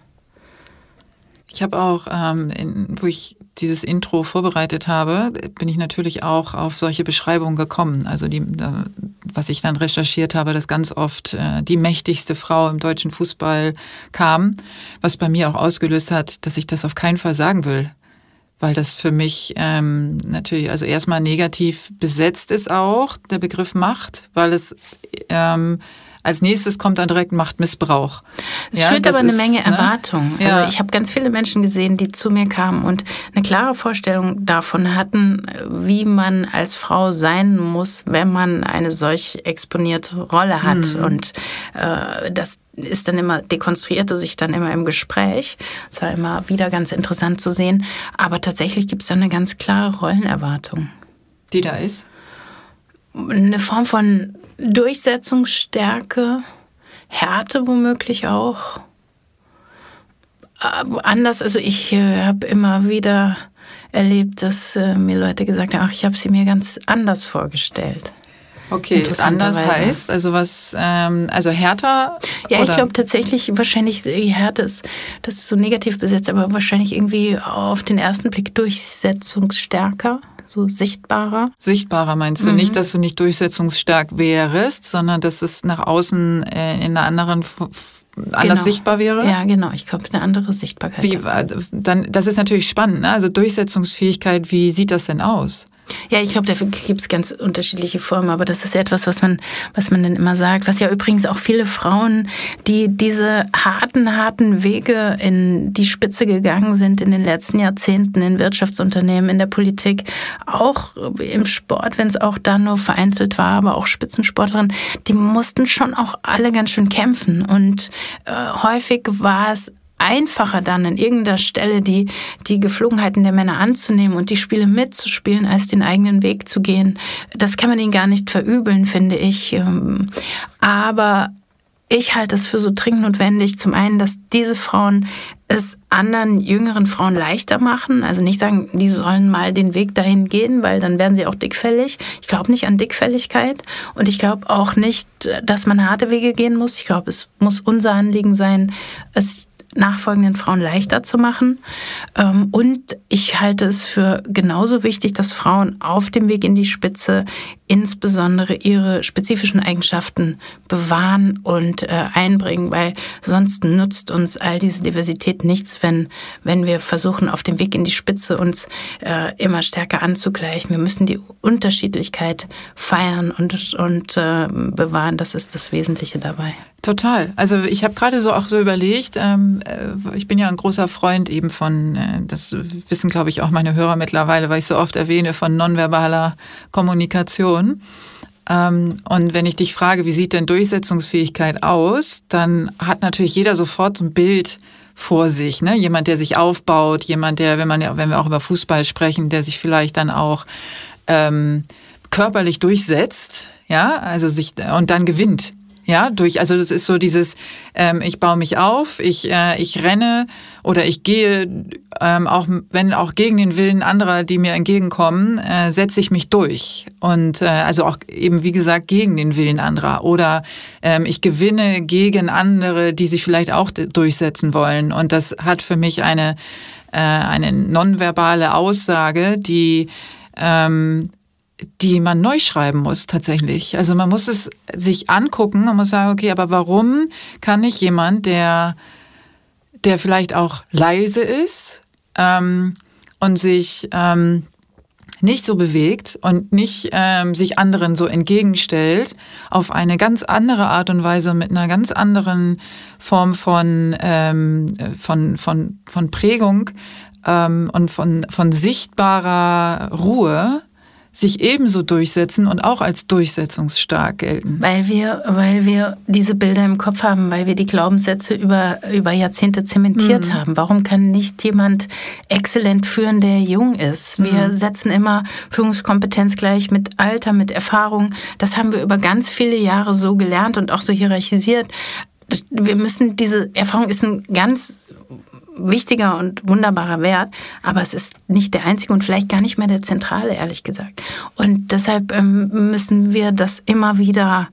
Ich habe auch, ähm, in, wo ich dieses Intro vorbereitet habe, bin ich natürlich auch auf solche Beschreibungen gekommen. Also die, was ich dann recherchiert habe, dass ganz oft äh, die mächtigste Frau im deutschen Fußball kam, was bei mir auch ausgelöst hat, dass ich das auf keinen Fall sagen will. Weil das für mich ähm, natürlich, also erstmal negativ besetzt ist auch, der Begriff Macht, weil es ähm, als nächstes kommt dann direkt Machtmissbrauch. Es ja, schürt aber eine ist, Menge ne? Erwartung. Ja. Also ich habe ganz viele Menschen gesehen, die zu mir kamen und eine klare Vorstellung davon hatten, wie man als Frau sein muss, wenn man eine solch exponierte Rolle hat. Mhm. Und äh, das ist dann immer, dekonstruierte sich dann immer im Gespräch. Es war immer wieder ganz interessant zu sehen. Aber tatsächlich gibt es da eine ganz klare Rollenerwartung. Die da ist? Eine Form von Durchsetzungsstärke, Härte womöglich auch. Aber anders, also ich äh, habe immer wieder erlebt, dass äh, mir Leute gesagt haben, ach, ich habe sie mir ganz anders vorgestellt. Okay, anders heißt, also was, ähm, also härter? Ja, ich glaube tatsächlich, wahrscheinlich Härte ist, das ist so negativ besetzt, aber wahrscheinlich irgendwie auf den ersten Blick durchsetzungsstärker so sichtbarer. Sichtbarer meinst du mhm. nicht, dass du nicht durchsetzungsstark wärst, sondern dass es nach außen äh, in einer anderen anders genau. sichtbar wäre? Ja, genau. Ich glaube, eine andere Sichtbarkeit. Wie, dann, das ist natürlich spannend. Ne? Also Durchsetzungsfähigkeit, wie sieht das denn aus? Ja, ich glaube, dafür gibt es ganz unterschiedliche Formen, aber das ist etwas, was man, was man dann immer sagt. Was ja übrigens auch viele Frauen, die diese harten, harten Wege in die Spitze gegangen sind in den letzten Jahrzehnten in Wirtschaftsunternehmen, in der Politik, auch im Sport, wenn es auch da nur vereinzelt war, aber auch Spitzensportlerinnen, die mussten schon auch alle ganz schön kämpfen. Und äh, häufig war es einfacher dann an irgendeiner Stelle die, die Geflogenheiten der Männer anzunehmen und die Spiele mitzuspielen, als den eigenen Weg zu gehen. Das kann man ihnen gar nicht verübeln, finde ich. Ähm, aber ich halte es für so dringend notwendig, zum einen, dass diese Frauen es anderen jüngeren Frauen leichter machen. Also nicht sagen, die sollen mal den Weg dahin gehen, weil dann werden sie auch dickfällig. Ich glaube nicht an Dickfälligkeit und ich glaube auch nicht, dass man harte Wege gehen muss. Ich glaube, es muss unser Anliegen sein, es nachfolgenden Frauen leichter zu machen. Ähm, und ich halte es für genauso wichtig, dass Frauen auf dem Weg in die Spitze insbesondere ihre spezifischen Eigenschaften bewahren und äh, einbringen, weil sonst nutzt uns all diese Diversität nichts, wenn, wenn wir versuchen, auf dem Weg in die Spitze uns äh, immer stärker anzugleichen. Wir müssen die Unterschiedlichkeit feiern und, und äh, bewahren. Das ist das Wesentliche dabei. Total. Also ich habe gerade so auch so überlegt, ähm, äh, ich bin ja ein großer Freund eben von, äh, das wissen glaube ich auch meine Hörer mittlerweile, weil ich so oft erwähne, von nonverbaler Kommunikation. Ähm, und wenn ich dich frage, wie sieht denn Durchsetzungsfähigkeit aus, dann hat natürlich jeder sofort so ein Bild vor sich. Ne? Jemand, der sich aufbaut, jemand, der, wenn man wenn wir auch über Fußball sprechen, der sich vielleicht dann auch ähm, körperlich durchsetzt, ja, also sich und dann gewinnt. Ja, durch, also das ist so dieses, ähm, ich baue mich auf, ich, äh, ich renne oder ich gehe, ähm, auch wenn auch gegen den Willen anderer, die mir entgegenkommen, äh, setze ich mich durch. Und äh, also auch eben, wie gesagt, gegen den Willen anderer. Oder ähm, ich gewinne gegen andere, die sich vielleicht auch durchsetzen wollen. Und das hat für mich eine, äh, eine nonverbale Aussage, die ähm, die man neu schreiben muss tatsächlich. Also man muss es sich angucken und muss sagen, okay, aber warum kann ich jemand, der, der vielleicht auch leise ist ähm, und sich ähm, nicht so bewegt und nicht ähm, sich anderen so entgegenstellt, auf eine ganz andere Art und Weise mit einer ganz anderen Form von, ähm, von, von, von Prägung ähm, und von, von sichtbarer Ruhe sich ebenso durchsetzen und auch als durchsetzungsstark gelten. Weil wir, weil wir diese Bilder im Kopf haben, weil wir die Glaubenssätze über, über Jahrzehnte zementiert mhm. haben. Warum kann nicht jemand exzellent führen, der jung ist? Wir mhm. setzen immer Führungskompetenz gleich mit Alter, mit Erfahrung. Das haben wir über ganz viele Jahre so gelernt und auch so hierarchisiert. Wir müssen diese Erfahrung ist ein ganz wichtiger und wunderbarer Wert, aber es ist nicht der einzige und vielleicht gar nicht mehr der zentrale, ehrlich gesagt. Und deshalb ähm, müssen wir das immer wieder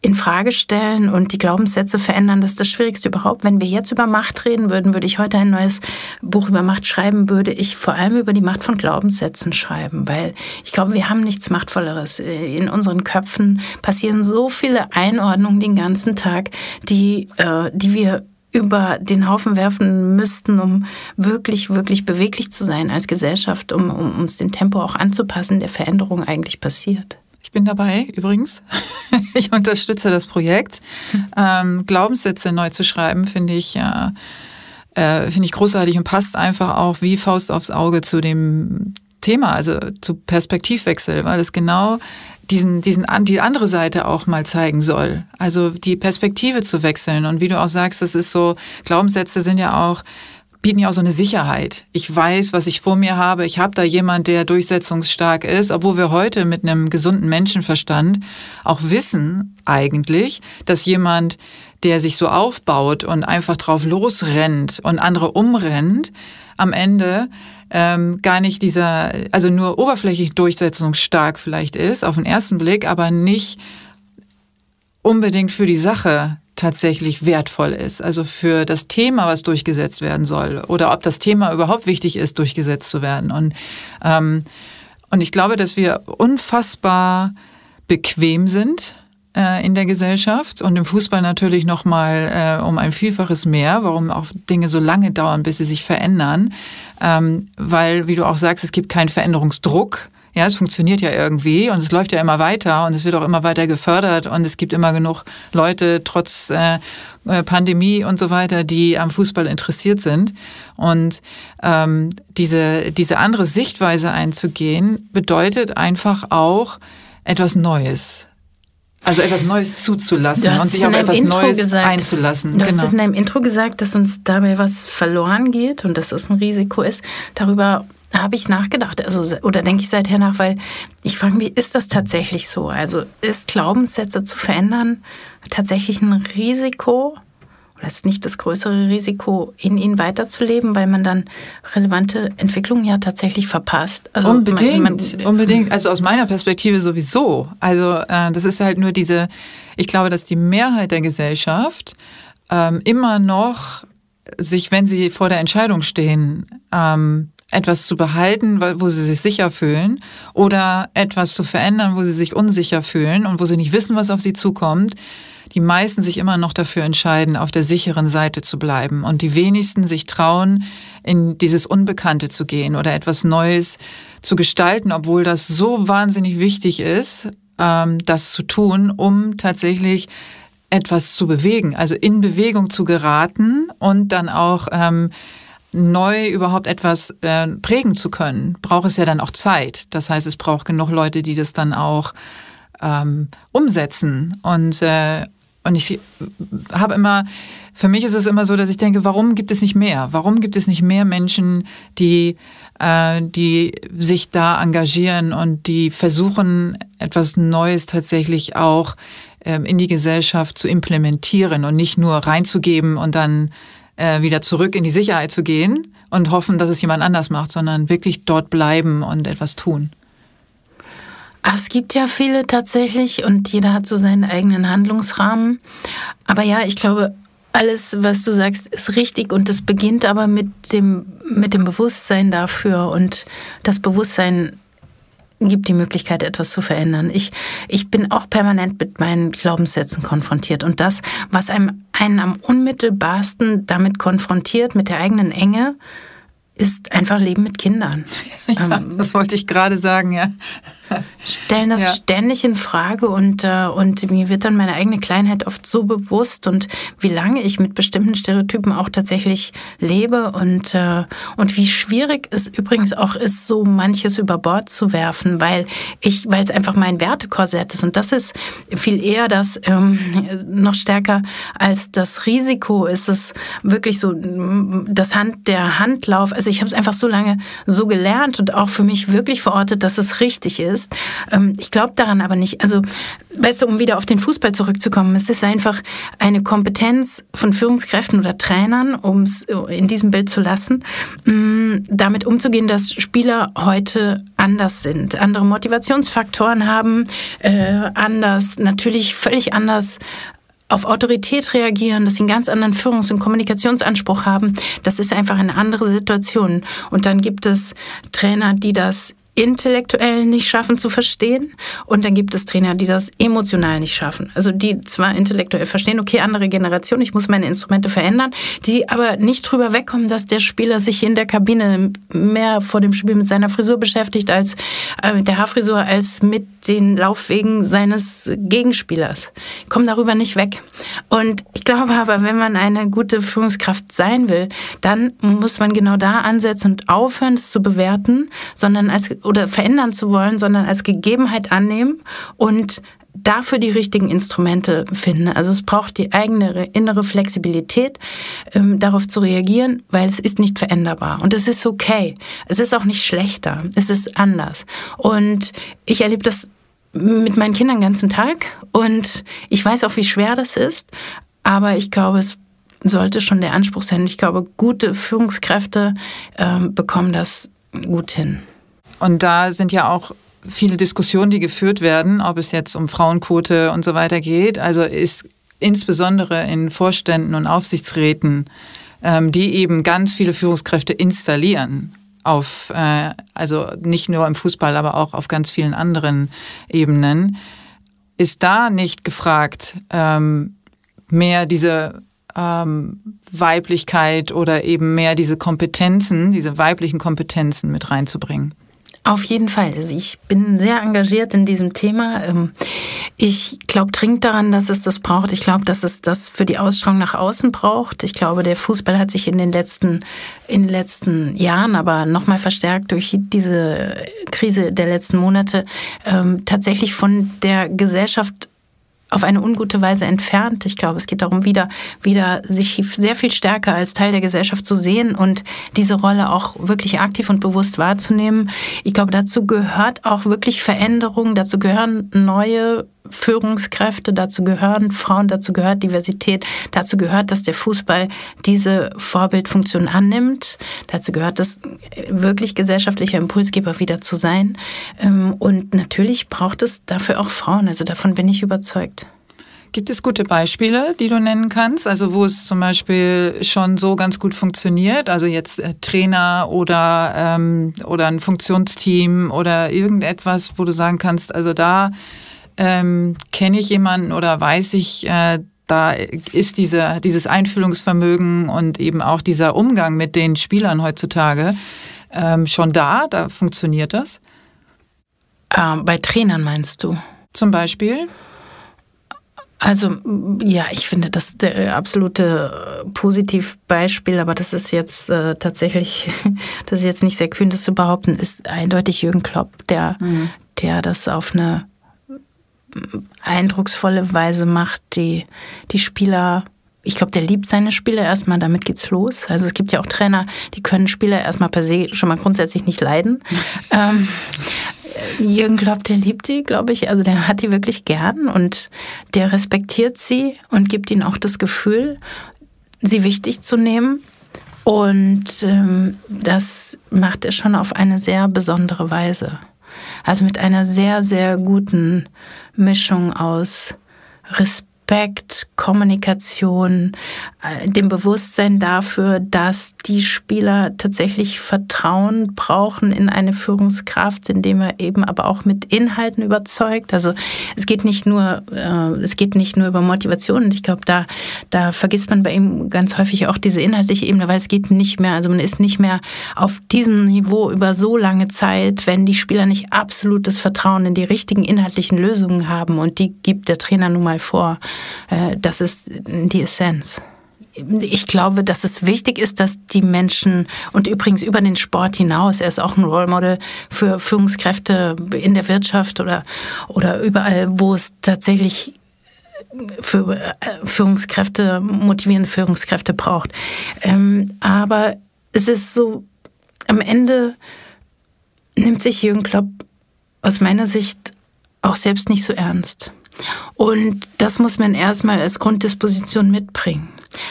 in Frage stellen und die Glaubenssätze verändern. Das ist das Schwierigste überhaupt. Wenn wir jetzt über Macht reden würden, würde ich heute ein neues Buch über Macht schreiben, würde ich vor allem über die Macht von Glaubenssätzen schreiben, weil ich glaube, wir haben nichts Machtvolleres. In unseren Köpfen passieren so viele Einordnungen den ganzen Tag, die, äh, die wir über den Haufen werfen müssten, um wirklich, wirklich beweglich zu sein als Gesellschaft, um, um uns dem Tempo auch anzupassen, der Veränderung eigentlich passiert. Ich bin dabei übrigens. ich unterstütze das Projekt. Ähm, Glaubenssätze neu zu schreiben, finde ich, äh, äh, finde ich großartig und passt einfach auch wie Faust aufs Auge zu dem Thema, also zu Perspektivwechsel, weil es genau diesen, diesen, die andere Seite auch mal zeigen soll. Also die Perspektive zu wechseln. Und wie du auch sagst, das ist so, Glaubenssätze sind ja auch, bieten ja auch so eine Sicherheit. Ich weiß, was ich vor mir habe. Ich habe da jemand, der durchsetzungsstark ist, obwohl wir heute mit einem gesunden Menschenverstand auch wissen eigentlich, dass jemand, der sich so aufbaut und einfach drauf losrennt und andere umrennt, am Ende ähm, gar nicht dieser, also nur oberflächlich durchsetzungsstark vielleicht ist, auf den ersten Blick, aber nicht unbedingt für die Sache tatsächlich wertvoll ist. Also für das Thema, was durchgesetzt werden soll. Oder ob das Thema überhaupt wichtig ist, durchgesetzt zu werden. Und, ähm, und ich glaube, dass wir unfassbar bequem sind äh, in der Gesellschaft und im Fußball natürlich noch mal äh, um ein Vielfaches mehr, warum auch Dinge so lange dauern, bis sie sich verändern, ähm, weil, wie du auch sagst, es gibt keinen Veränderungsdruck. Ja, es funktioniert ja irgendwie und es läuft ja immer weiter und es wird auch immer weiter gefördert und es gibt immer genug Leute, trotz äh, äh Pandemie und so weiter, die am Fußball interessiert sind. Und ähm, diese, diese andere Sichtweise einzugehen, bedeutet einfach auch etwas Neues. Also etwas Neues zuzulassen und sich auf etwas Intro Neues gesagt, einzulassen. Du genau. hast es in deinem Intro gesagt, dass uns dabei was verloren geht und dass es ein Risiko ist. Darüber habe ich nachgedacht, also oder denke ich seither nach, weil ich frage mich, ist das tatsächlich so? Also ist Glaubenssätze zu verändern tatsächlich ein Risiko? Oder ist nicht das größere Risiko, in ihnen weiterzuleben, weil man dann relevante Entwicklungen ja tatsächlich verpasst? Also unbedingt, man, man, unbedingt. Also aus meiner Perspektive sowieso. Also äh, das ist halt nur diese, ich glaube, dass die Mehrheit der Gesellschaft ähm, immer noch sich, wenn sie vor der Entscheidung stehen, ähm, etwas zu behalten, wo sie sich sicher fühlen, oder etwas zu verändern, wo sie sich unsicher fühlen und wo sie nicht wissen, was auf sie zukommt, die meisten sich immer noch dafür entscheiden, auf der sicheren Seite zu bleiben und die wenigsten sich trauen, in dieses Unbekannte zu gehen oder etwas Neues zu gestalten, obwohl das so wahnsinnig wichtig ist, ähm, das zu tun, um tatsächlich etwas zu bewegen, also in Bewegung zu geraten und dann auch ähm, neu überhaupt etwas äh, prägen zu können, braucht es ja dann auch Zeit. Das heißt, es braucht genug Leute, die das dann auch ähm, umsetzen und äh, und ich habe immer, für mich ist es immer so, dass ich denke, warum gibt es nicht mehr? Warum gibt es nicht mehr Menschen, die, äh, die sich da engagieren und die versuchen, etwas Neues tatsächlich auch äh, in die Gesellschaft zu implementieren und nicht nur reinzugeben und dann äh, wieder zurück in die Sicherheit zu gehen und hoffen, dass es jemand anders macht, sondern wirklich dort bleiben und etwas tun. Es gibt ja viele tatsächlich und jeder hat so seinen eigenen Handlungsrahmen. Aber ja, ich glaube, alles, was du sagst, ist richtig und es beginnt aber mit dem, mit dem Bewusstsein dafür und das Bewusstsein gibt die Möglichkeit, etwas zu verändern. Ich, ich bin auch permanent mit meinen Glaubenssätzen konfrontiert und das, was einem, einen am unmittelbarsten damit konfrontiert, mit der eigenen Enge, ist einfach Leben mit Kindern. Ja, ähm, das wollte ich gerade sagen, ja. Stellen das ja. ständig in Frage und, äh, und mir wird dann meine eigene Kleinheit oft so bewusst und wie lange ich mit bestimmten Stereotypen auch tatsächlich lebe und, äh, und wie schwierig es übrigens auch ist, so manches über Bord zu werfen, weil ich, weil es einfach mein Wertekorsett ist und das ist viel eher das ähm, noch stärker als das Risiko ist es wirklich so das Hand, der Handlauf, also ich habe es einfach so lange so gelernt und auch für mich wirklich verortet, dass es richtig ist. Ähm, ich glaube daran aber nicht. Also, weißt du, um wieder auf den Fußball zurückzukommen, es ist einfach eine Kompetenz von Führungskräften oder Trainern, um es in diesem Bild zu lassen, mm, damit umzugehen, dass Spieler heute anders sind, andere Motivationsfaktoren haben, äh, anders, natürlich völlig anders auf Autorität reagieren, dass sie einen ganz anderen Führungs- und Kommunikationsanspruch haben. Das ist einfach eine andere Situation. Und dann gibt es Trainer, die das intellektuell nicht schaffen zu verstehen. Und dann gibt es Trainer, die das emotional nicht schaffen. Also die zwar intellektuell verstehen, okay, andere Generation, ich muss meine Instrumente verändern, die aber nicht drüber wegkommen, dass der Spieler sich in der Kabine mehr vor dem Spiel mit seiner Frisur beschäftigt als äh, mit der Haarfrisur als mit den Laufwegen seines Gegenspielers. Ich komme darüber nicht weg. Und ich glaube aber, wenn man eine gute Führungskraft sein will, dann muss man genau da ansetzen und aufhören, es zu bewerten, sondern als oder verändern zu wollen, sondern als Gegebenheit annehmen und dafür die richtigen Instrumente finden. Also es braucht die eigene innere Flexibilität, ähm, darauf zu reagieren, weil es ist nicht veränderbar. Und es ist okay. Es ist auch nicht schlechter. Es ist anders. Und ich erlebe das mit meinen Kindern den ganzen Tag und ich weiß auch, wie schwer das ist. Aber ich glaube, es sollte schon der Anspruch sein. Ich glaube, gute Führungskräfte ähm, bekommen das gut hin. Und da sind ja auch viele Diskussionen, die geführt werden, ob es jetzt um Frauenquote und so weiter geht. Also ist insbesondere in Vorständen und Aufsichtsräten, ähm, die eben ganz viele Führungskräfte installieren, auf, äh, also nicht nur im Fußball, aber auch auf ganz vielen anderen Ebenen, ist da nicht gefragt, ähm, mehr diese ähm, Weiblichkeit oder eben mehr diese Kompetenzen, diese weiblichen Kompetenzen mit reinzubringen? Auf jeden Fall. Also ich bin sehr engagiert in diesem Thema. Ähm, ich glaube dringend daran, dass es das braucht. Ich glaube, dass es das für die Ausstrahlung nach außen braucht. Ich glaube, der Fußball hat sich in den letzten, in den letzten Jahren, aber nochmal verstärkt durch diese Krise der letzten Monate, ähm, tatsächlich von der Gesellschaft auf eine ungute Weise entfernt. Ich glaube, es geht darum, wieder, wieder sich sehr viel stärker als Teil der Gesellschaft zu sehen und diese Rolle auch wirklich aktiv und bewusst wahrzunehmen. Ich glaube, dazu gehört auch wirklich Veränderung, dazu gehören neue Führungskräfte, dazu gehören Frauen, dazu gehört Diversität, dazu gehört, dass der Fußball diese Vorbildfunktion annimmt, dazu gehört es wirklich gesellschaftlicher Impulsgeber wieder zu sein. Ähm, und natürlich braucht es dafür auch Frauen, also davon bin ich überzeugt. Gibt es gute Beispiele, die du nennen kannst? Also wo es zum Beispiel schon so ganz gut funktioniert? Also jetzt äh, Trainer oder, ähm, oder ein Funktionsteam oder irgendetwas, wo du sagen kannst, also da ähm, kenne ich jemanden oder weiß ich, äh, da ist diese, dieses Einfühlungsvermögen und eben auch dieser Umgang mit den Spielern heutzutage ähm, schon da, da funktioniert das. Ähm, bei Trainern meinst du? Zum Beispiel? Also ja, ich finde das der absolute Positivbeispiel, aber das ist jetzt äh, tatsächlich, das ist jetzt nicht sehr kühn, das zu behaupten, ist eindeutig Jürgen Klopp, der, mhm. der das auf eine eindrucksvolle Weise macht, die, die Spieler ich glaube, der liebt seine Spieler erstmal, damit geht's los. Also es gibt ja auch Trainer, die können Spieler erstmal per se schon mal grundsätzlich nicht leiden. ähm, Jürgen Klopp, der liebt die, glaube ich. Also der hat die wirklich gern und der respektiert sie und gibt ihnen auch das Gefühl, sie wichtig zu nehmen. Und ähm, das macht er schon auf eine sehr besondere Weise. Also mit einer sehr, sehr guten Mischung aus Respekt Respekt, Kommunikation, äh, dem Bewusstsein dafür, dass die Spieler tatsächlich Vertrauen brauchen in eine Führungskraft, indem er eben aber auch mit Inhalten überzeugt. Also es geht nicht nur, äh, es geht nicht nur über Motivation. Und ich glaube, da, da vergisst man bei ihm ganz häufig auch diese inhaltliche Ebene, weil es geht nicht mehr, also man ist nicht mehr auf diesem Niveau über so lange Zeit, wenn die Spieler nicht absolutes Vertrauen in die richtigen inhaltlichen Lösungen haben. Und die gibt der Trainer nun mal vor. Äh, das ist die Essenz ich glaube, dass es wichtig ist, dass die Menschen und übrigens über den Sport hinaus, er ist auch ein Role Model für Führungskräfte in der Wirtschaft oder, oder überall, wo es tatsächlich für äh, Führungskräfte, motivierende Führungskräfte braucht. Ähm, aber es ist so, am Ende nimmt sich Jürgen Klopp aus meiner Sicht auch selbst nicht so ernst. Und das muss man erstmal als Grunddisposition mitbringen.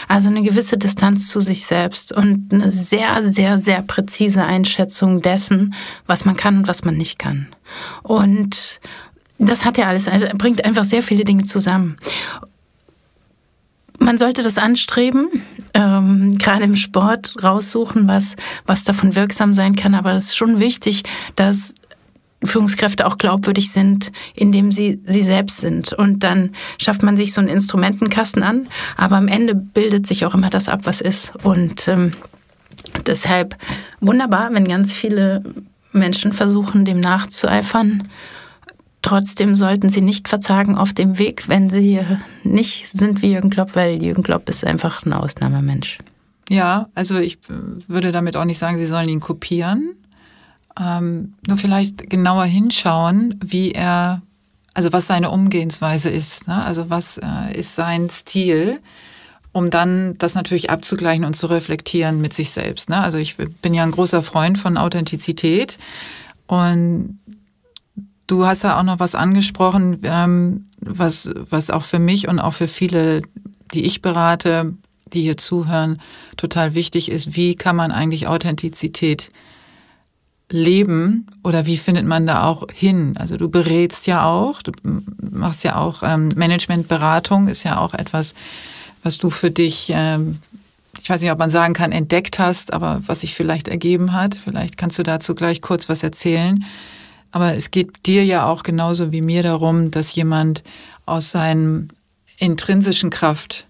Also eine gewisse Distanz zu sich selbst und eine sehr, sehr, sehr präzise Einschätzung dessen, was man kann und was man nicht kann. Und das hat ja alles, also bringt einfach sehr viele Dinge zusammen. Man sollte das anstreben, ähm, gerade im Sport raussuchen, was, was davon wirksam sein kann. Aber es ist schon wichtig, dass Führungskräfte auch glaubwürdig sind, indem sie sie selbst sind. Und dann schafft man sich so einen Instrumentenkasten an, aber am Ende bildet sich auch immer das ab, was ist. Und ähm, deshalb wunderbar, wenn ganz viele Menschen versuchen, dem nachzueifern. trotzdem sollten Sie nicht verzagen auf dem Weg, wenn Sie nicht sind wie Jürgen Klopp, weil Jürgen Klopp ist einfach ein Ausnahmemensch. Ja, also ich würde damit auch nicht sagen, Sie sollen ihn kopieren. Ähm, nur vielleicht genauer hinschauen, wie er, also was seine Umgehensweise ist. Ne? Also was äh, ist sein Stil, um dann das natürlich abzugleichen und zu reflektieren mit sich selbst. Ne? Also ich bin ja ein großer Freund von Authentizität und du hast ja auch noch was angesprochen, ähm, was, was auch für mich und auch für viele, die ich berate, die hier zuhören, total wichtig ist. Wie kann man eigentlich Authentizität leben oder wie findet man da auch hin? Also du berätst ja auch, du machst ja auch ähm, Managementberatung, ist ja auch etwas, was du für dich, ähm, ich weiß nicht, ob man sagen kann, entdeckt hast, aber was sich vielleicht ergeben hat. Vielleicht kannst du dazu gleich kurz was erzählen. Aber es geht dir ja auch genauso wie mir darum, dass jemand aus seinem intrinsischen Kraft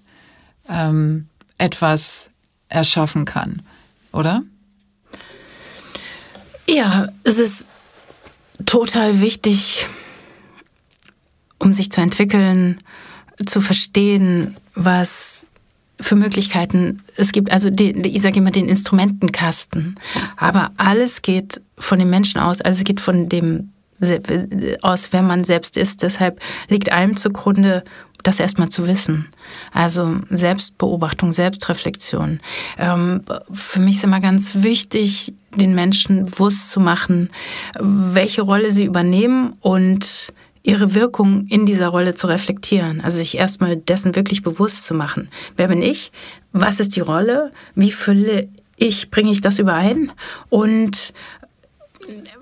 ähm, etwas erschaffen kann, oder? Ja, es ist total wichtig, um sich zu entwickeln, zu verstehen, was für Möglichkeiten es gibt. Also die, ich sage immer den Instrumentenkasten. Aber alles geht von dem Menschen aus, also es geht von dem aus, wer man selbst ist. Deshalb liegt allem zugrunde, das erstmal zu wissen. Also Selbstbeobachtung, Selbstreflexion. Ähm, für mich ist immer ganz wichtig, den Menschen bewusst zu machen, welche Rolle sie übernehmen und ihre Wirkung in dieser Rolle zu reflektieren. Also sich erstmal dessen wirklich bewusst zu machen. Wer bin ich? Was ist die Rolle? Wie fülle ich, bringe ich das überein? Und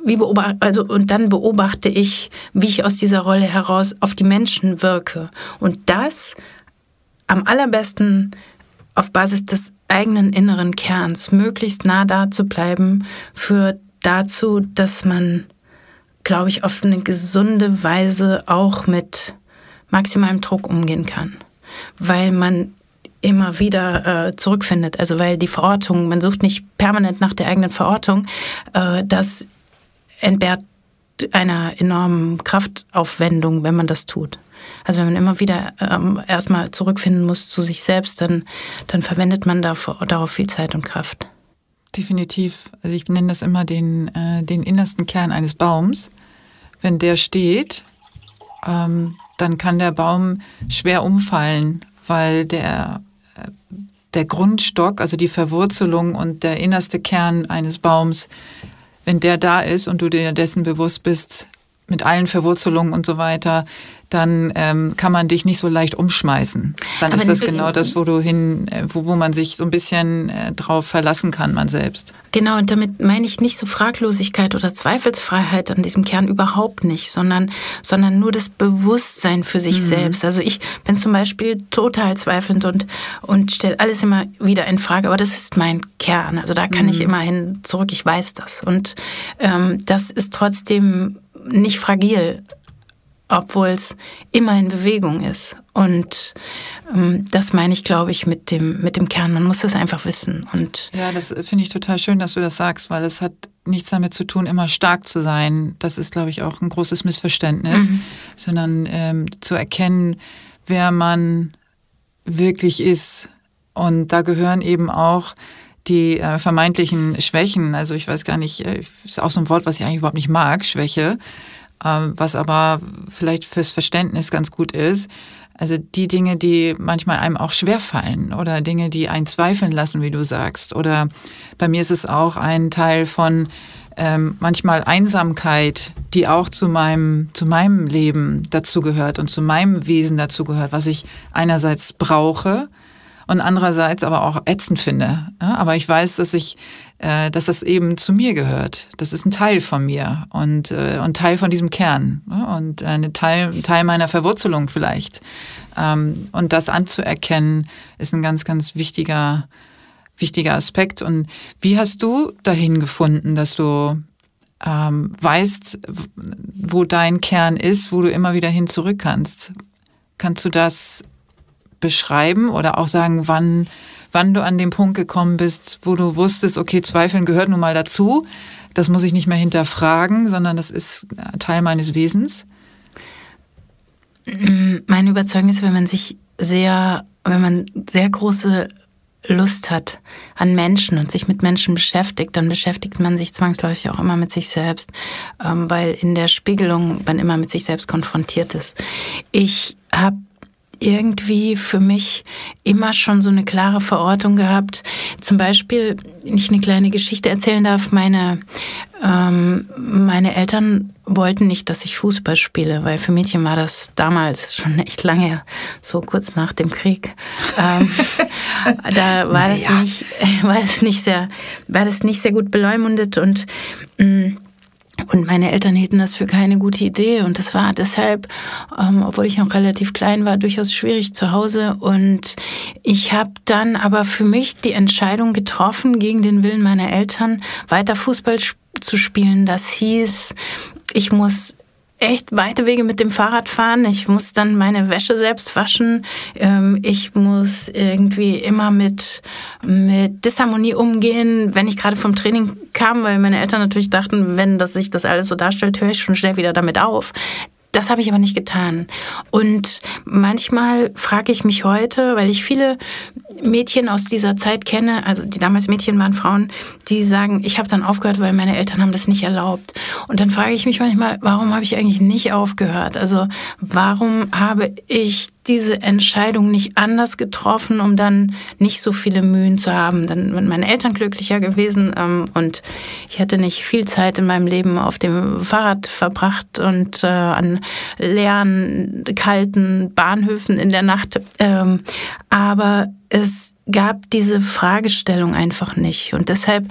wie also, und dann beobachte ich, wie ich aus dieser Rolle heraus auf die Menschen wirke. Und das am allerbesten auf Basis des eigenen inneren Kerns, möglichst nah da zu bleiben, führt dazu, dass man, glaube ich, auf eine gesunde Weise auch mit maximalem Druck umgehen kann. Weil man immer wieder äh, zurückfindet. Also weil die Verortung, man sucht nicht permanent nach der eigenen Verortung, äh, das entbehrt einer enormen Kraftaufwendung, wenn man das tut. Also wenn man immer wieder ähm, erstmal zurückfinden muss zu sich selbst, dann, dann verwendet man dafür, darauf viel Zeit und Kraft. Definitiv. Also ich nenne das immer den, äh, den innersten Kern eines Baums. Wenn der steht, ähm, dann kann der Baum schwer umfallen, weil der, äh, der Grundstock, also die Verwurzelung und der innerste Kern eines Baums wenn der da ist und du dir dessen bewusst bist, mit allen Verwurzelungen und so weiter, dann ähm, kann man dich nicht so leicht umschmeißen. Dann Aber ist das genau das, wo du hin, äh, wo, wo man sich so ein bisschen äh, drauf verlassen kann, man selbst. Genau, und damit meine ich nicht so Fraglosigkeit oder Zweifelsfreiheit an diesem Kern überhaupt nicht, sondern, sondern nur das Bewusstsein für sich mhm. selbst. Also ich bin zum Beispiel total zweifelnd und, und stelle alles immer wieder in Frage, aber das ist mein Kern. Also da kann mhm. ich immerhin zurück, ich weiß das. Und ähm, das ist trotzdem nicht fragil, obwohl es immer in Bewegung ist. Und ähm, das meine ich, glaube ich, mit dem, mit dem Kern. Man muss das einfach wissen. Und ja, das finde ich total schön, dass du das sagst, weil es hat nichts damit zu tun, immer stark zu sein. Das ist, glaube ich, auch ein großes Missverständnis, mhm. sondern ähm, zu erkennen, wer man wirklich ist. Und da gehören eben auch die äh, vermeintlichen Schwächen, also ich weiß gar nicht, äh, ist auch so ein Wort, was ich eigentlich überhaupt nicht mag, Schwäche, was aber vielleicht fürs Verständnis ganz gut ist. Also die Dinge, die manchmal einem auch schwer fallen oder Dinge, die einen zweifeln lassen, wie du sagst. Oder bei mir ist es auch ein Teil von ähm, manchmal Einsamkeit, die auch zu meinem, zu meinem Leben dazugehört und zu meinem Wesen dazugehört, was ich einerseits brauche, und andererseits aber auch ätzend finde. Ja, aber ich weiß, dass ich, äh, dass das eben zu mir gehört. Das ist ein Teil von mir und äh, und Teil von diesem Kern ja, und ein Teil Teil meiner Verwurzelung vielleicht. Ähm, und das anzuerkennen ist ein ganz ganz wichtiger wichtiger Aspekt. Und wie hast du dahin gefunden, dass du ähm, weißt, wo dein Kern ist, wo du immer wieder hin zurück kannst? Kannst du das beschreiben oder auch sagen, wann, wann du an den Punkt gekommen bist, wo du wusstest, okay, Zweifeln gehört nun mal dazu. Das muss ich nicht mehr hinterfragen, sondern das ist Teil meines Wesens. Mm, meine Überzeugung ist, wenn man sich sehr, wenn man sehr große Lust hat an Menschen und sich mit Menschen beschäftigt, dann beschäftigt man sich zwangsläufig auch immer mit sich selbst, ähm, weil in der Spiegelung man immer mit sich selbst konfrontiert ist. Ich habe irgendwie für mich immer schon so eine klare Verortung gehabt. Zum Beispiel, wenn ich eine kleine Geschichte erzählen darf, meine, ähm, meine Eltern wollten nicht, dass ich Fußball spiele, weil für Mädchen war das damals schon echt lange, so kurz nach dem Krieg. Ähm, da war naja. das nicht, war das nicht sehr, war das nicht sehr gut beleumundet und mh, mm, und meine Eltern hielten das für keine gute Idee. Und das war deshalb, ähm, obwohl ich noch relativ klein war, durchaus schwierig zu Hause. Und ich habe dann aber für mich die Entscheidung getroffen, gegen den Willen meiner Eltern weiter Fußball zu spielen. Das hieß, ich muss echt weite Wege mit dem Fahrrad fahren. Ich muss dann meine Wäsche selbst waschen. Ähm, ich muss irgendwie immer mit, mit Disharmonie umgehen, wenn ich gerade vom Training kam, weil meine Eltern natürlich dachten, wenn das sich das alles so darstellt, höre ich schon schnell wieder damit auf. Das habe ich aber nicht getan. Und manchmal frage ich mich heute, weil ich viele Mädchen aus dieser Zeit kenne, also die damals Mädchen waren Frauen, die sagen, ich habe dann aufgehört, weil meine Eltern haben das nicht erlaubt. Und dann frage ich mich manchmal, warum habe ich eigentlich nicht aufgehört? Also warum habe ich diese Entscheidung nicht anders getroffen, um dann nicht so viele Mühen zu haben. Dann wären meine Eltern glücklicher gewesen ähm, und ich hätte nicht viel Zeit in meinem Leben auf dem Fahrrad verbracht und äh, an leeren, kalten Bahnhöfen in der Nacht. Ähm, aber es gab diese Fragestellung einfach nicht. Und deshalb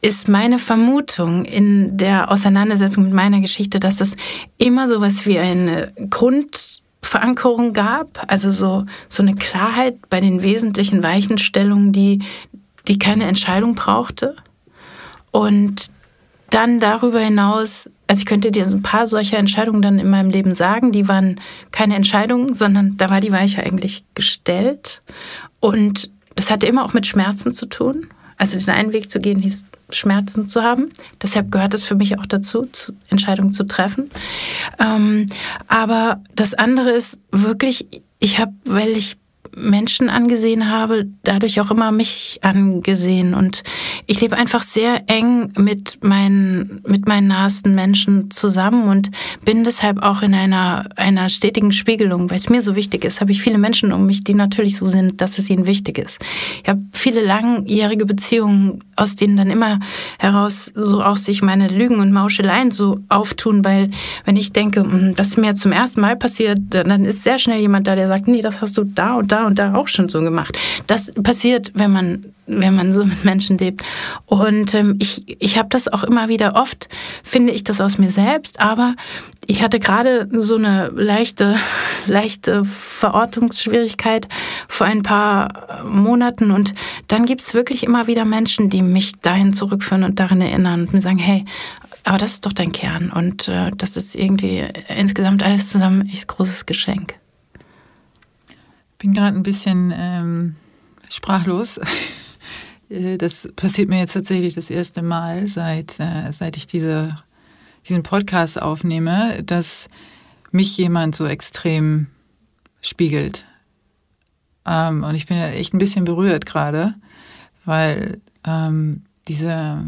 ist meine Vermutung in der Auseinandersetzung mit meiner Geschichte, dass es immer so was wie eine Grund Verankerung gab, also so, so eine Klarheit bei den wesentlichen Weichenstellungen, die, die keine Entscheidung brauchte. Und dann darüber hinaus, also ich könnte dir so ein paar solcher Entscheidungen dann in meinem Leben sagen, die waren keine Entscheidungen, sondern da war die Weiche eigentlich gestellt. Und das hatte immer auch mit Schmerzen zu tun. Also den einen Weg zu gehen hieß Schmerzen zu haben. Deshalb gehört es für mich auch dazu, zu Entscheidungen zu treffen. Ähm, aber das andere ist wirklich, ich habe, weil ich Menschen angesehen habe, dadurch auch immer mich angesehen. Und ich lebe einfach sehr eng mit meinen, mit meinen nahesten Menschen zusammen und bin deshalb auch in einer, einer stetigen Spiegelung, weil es mir so wichtig ist. Habe ich viele Menschen um mich, die natürlich so sind, dass es ihnen wichtig ist. Ich habe viele langjährige Beziehungen, aus denen dann immer heraus so auch sich meine Lügen und Mauscheleien so auftun, weil wenn ich denke, hm, das ist mir zum ersten Mal passiert, dann ist sehr schnell jemand da, der sagt, nee, das hast du da und da und da auch schon so gemacht. Das passiert, wenn man, wenn man so mit Menschen lebt. Und ähm, ich, ich habe das auch immer wieder oft, finde ich das aus mir selbst, aber ich hatte gerade so eine leichte, leichte Verortungsschwierigkeit vor ein paar Monaten und dann gibt es wirklich immer wieder Menschen, die mich dahin zurückführen und darin erinnern und mir sagen, hey, aber das ist doch dein Kern und äh, das ist irgendwie insgesamt alles zusammen echt großes Geschenk bin gerade ein bisschen ähm, sprachlos. Äh, das passiert mir jetzt tatsächlich das erste Mal, seit, äh, seit ich diese, diesen Podcast aufnehme, dass mich jemand so extrem spiegelt. Ähm, und ich bin ja echt ein bisschen berührt gerade, weil ähm, diese,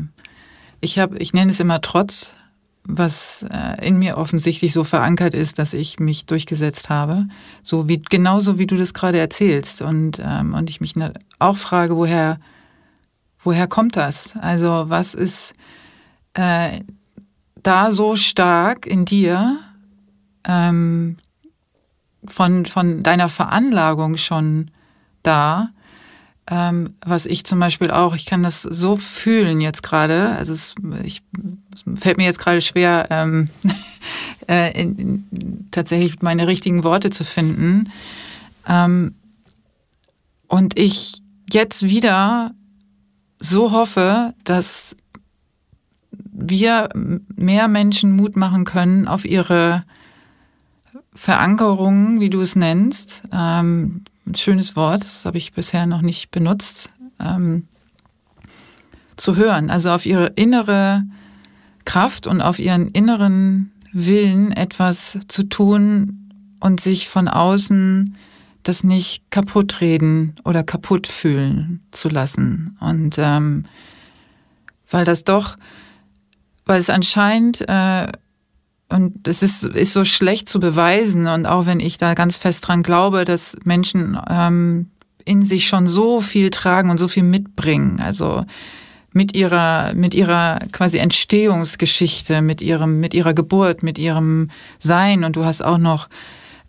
ich habe, ich nenne es immer Trotz, was äh, in mir offensichtlich so verankert ist, dass ich mich durchgesetzt habe. So wie, genauso wie du das gerade erzählst. Und, ähm, und ich mich auch frage, woher, woher kommt das? Also was ist äh, da so stark in dir ähm, von, von deiner Veranlagung schon da, ähm, was ich zum Beispiel auch, ich kann das so fühlen jetzt gerade, also es, ich, es fällt mir jetzt gerade schwer, ähm, äh, in, in, tatsächlich meine richtigen Worte zu finden. Ähm, und ich jetzt wieder so hoffe, dass wir mehr Menschen Mut machen können auf ihre Verankerungen, wie du es nennst, ähm, ein schönes Wort, das habe ich bisher noch nicht benutzt, ähm, zu hören. Also auf ihre innere Kraft und auf ihren inneren Willen etwas zu tun und sich von außen das nicht kaputt reden oder kaputt fühlen zu lassen. Und ähm, weil das doch, weil es anscheinend äh, und es ist, ist so schlecht zu beweisen und auch wenn ich da ganz fest dran glaube, dass Menschen ähm, in sich schon so viel tragen und so viel mitbringen, also mit ihrer, mit ihrer quasi Entstehungsgeschichte, mit ihrem, mit ihrer Geburt, mit ihrem Sein und du hast auch noch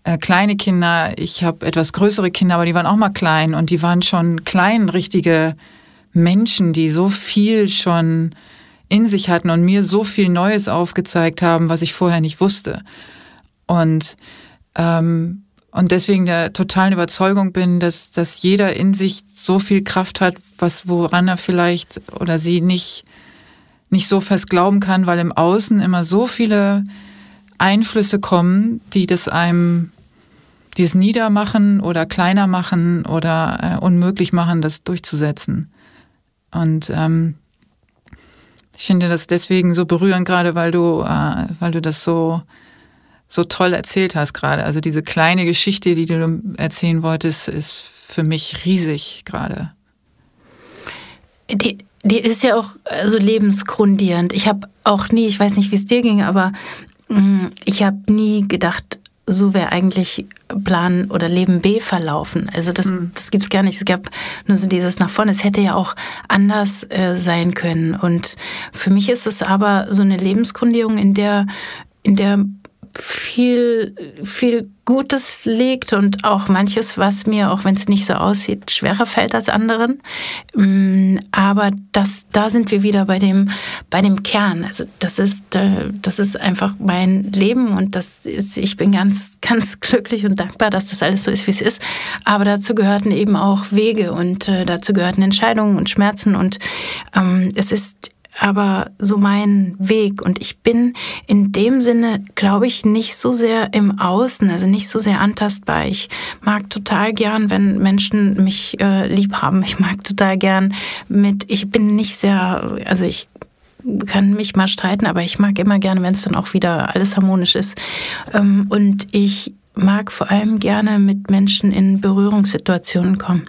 äh, kleine Kinder, ich habe etwas größere Kinder, aber die waren auch mal klein und die waren schon klein, richtige Menschen, die so viel schon in sich hatten und mir so viel Neues aufgezeigt haben, was ich vorher nicht wusste. Und, ähm, und deswegen der totalen Überzeugung bin, dass, dass jeder in sich so viel Kraft hat, was woran er vielleicht oder sie nicht, nicht so fest glauben kann, weil im Außen immer so viele Einflüsse kommen, die das einem die es niedermachen oder kleiner machen oder äh, unmöglich machen, das durchzusetzen. Und ähm, ich finde das deswegen so berührend, gerade weil du, äh, weil du das so, so toll erzählt hast gerade. Also diese kleine Geschichte, die du erzählen wolltest, ist für mich riesig gerade. Die, die ist ja auch so lebensgrundierend. Ich habe auch nie, ich weiß nicht, wie es dir ging, aber ich habe nie gedacht, so wäre eigentlich Plan oder Leben B verlaufen. Also das, mhm. das gibt es gar nicht. Es gab nur so dieses nach vorne. Es hätte ja auch anders äh, sein können. Und für mich ist es aber so eine Lebensgrundierung, in der, in der viel, viel Gutes liegt und auch manches, was mir, auch wenn es nicht so aussieht, schwerer fällt als anderen. Mm, aber das, da sind wir wieder bei dem, bei dem Kern. Also das ist, äh, das ist einfach mein Leben und das ist, ich bin ganz, ganz glücklich und dankbar, dass das alles so ist, wie es ist. Aber dazu gehörten eben auch Wege und äh, dazu gehörten Entscheidungen und Schmerzen und ähm, es ist aber so mein Weg. Und ich bin in dem Sinne, glaube ich, nicht so sehr im Außen, also nicht so sehr antastbar. Ich mag total gern, wenn Menschen mich äh, lieb haben. Ich mag total gern mit, ich bin nicht sehr, also ich kann mich mal streiten, aber ich mag immer gerne, wenn es dann auch wieder alles harmonisch ist. Ähm, und ich mag vor allem gerne mit Menschen in Berührungssituationen kommen.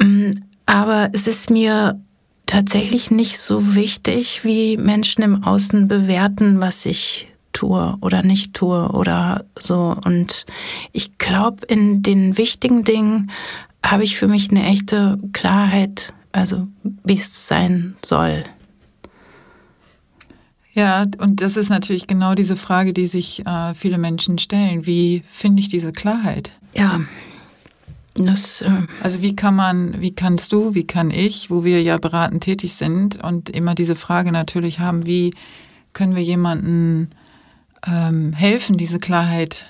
Mm, aber es ist mir tatsächlich nicht so wichtig, wie Menschen im Außen bewerten, was ich tue oder nicht tue oder so. Und ich glaube, in den wichtigen Dingen habe ich für mich eine echte Klarheit, also wie es sein soll. Ja, und das ist natürlich genau diese Frage, die sich äh, viele Menschen stellen. Wie finde ich diese Klarheit? Ja, das, äh also wie kann man, wie kannst du, wie kann ich, wo wir ja beratend tätig sind und immer diese Frage natürlich haben, wie können wir jemandem ähm, helfen, diese Klarheit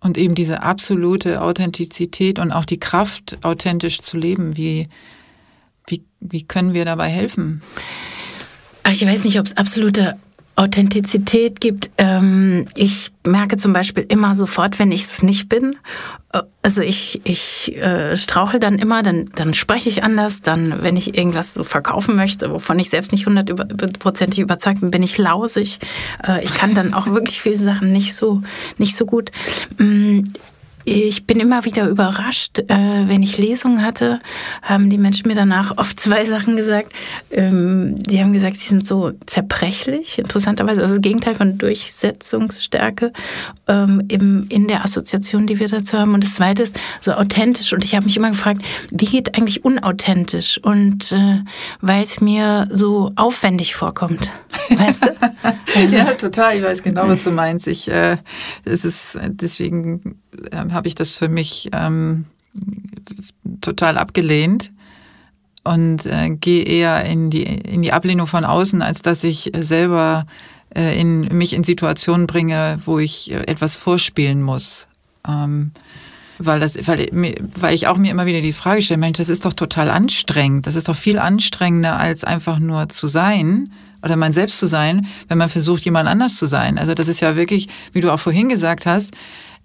und eben diese absolute Authentizität und auch die Kraft, authentisch zu leben, wie, wie, wie können wir dabei helfen? Ach, ich weiß nicht, ob es absolute Authentizität gibt. Ähm, ich merke zum Beispiel immer sofort, wenn ich es nicht bin. Äh, also ich, ich äh, strauchel dann immer, dann, dann spreche ich anders. Dann, wenn ich irgendwas so verkaufen möchte, wovon ich selbst nicht hundertprozentig überzeugt bin, bin ich lausig. Äh, ich kann dann auch wirklich viele Sachen nicht so, nicht so gut. Ich bin immer wieder überrascht, äh, wenn ich Lesungen hatte, haben die Menschen mir danach oft zwei Sachen gesagt. Ähm, die haben gesagt, sie sind so zerbrechlich, interessanterweise, also das Gegenteil von Durchsetzungsstärke ähm, in der Assoziation, die wir dazu haben. Und das Zweite ist so authentisch. Und ich habe mich immer gefragt, wie geht eigentlich unauthentisch? Und äh, weil es mir so aufwendig vorkommt, weißt du? Also, ja, total. Ich weiß genau, was du meinst. Ich, äh, es ist deswegen äh, habe ich das für mich ähm, total abgelehnt und äh, gehe eher in die, in die Ablehnung von außen, als dass ich selber äh, in, mich in Situationen bringe, wo ich äh, etwas vorspielen muss. Ähm, weil, das, weil, weil ich auch mir immer wieder die Frage stelle, Mensch, das ist doch total anstrengend. Das ist doch viel anstrengender, als einfach nur zu sein oder man selbst zu sein, wenn man versucht, jemand anders zu sein. Also das ist ja wirklich, wie du auch vorhin gesagt hast,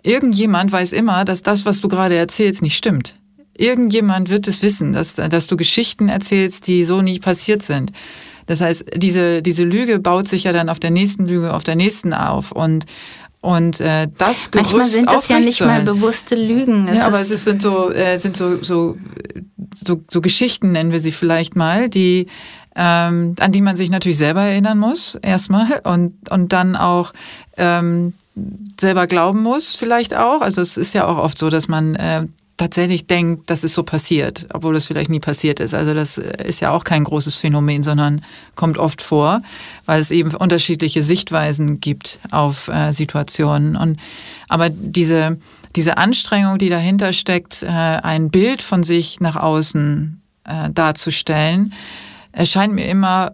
Irgendjemand weiß immer, dass das, was du gerade erzählst, nicht stimmt. Irgendjemand wird es wissen, dass, dass du Geschichten erzählst, die so nie passiert sind. Das heißt, diese, diese Lüge baut sich ja dann auf der nächsten Lüge, auf der nächsten auf. Und, Und äh, das Gerüst Manchmal sind das ja nicht mal bewusste Lügen. Es ja, aber es sind so, äh, sind so, so, so, so Geschichten, nennen wir sie vielleicht mal, die ähm, an die man sich natürlich selber erinnern muss, erstmal, und, und dann auch ähm, selber glauben muss, vielleicht auch. Also es ist ja auch oft so, dass man äh, tatsächlich denkt, das ist so passiert, obwohl das vielleicht nie passiert ist. Also das äh, ist ja auch kein großes Phänomen, sondern kommt oft vor, weil es eben unterschiedliche Sichtweisen gibt auf äh, Situationen. Und aber diese diese Anstrengung, die dahinter steckt, äh, ein Bild von sich nach außen äh, darzustellen, erscheint mir immer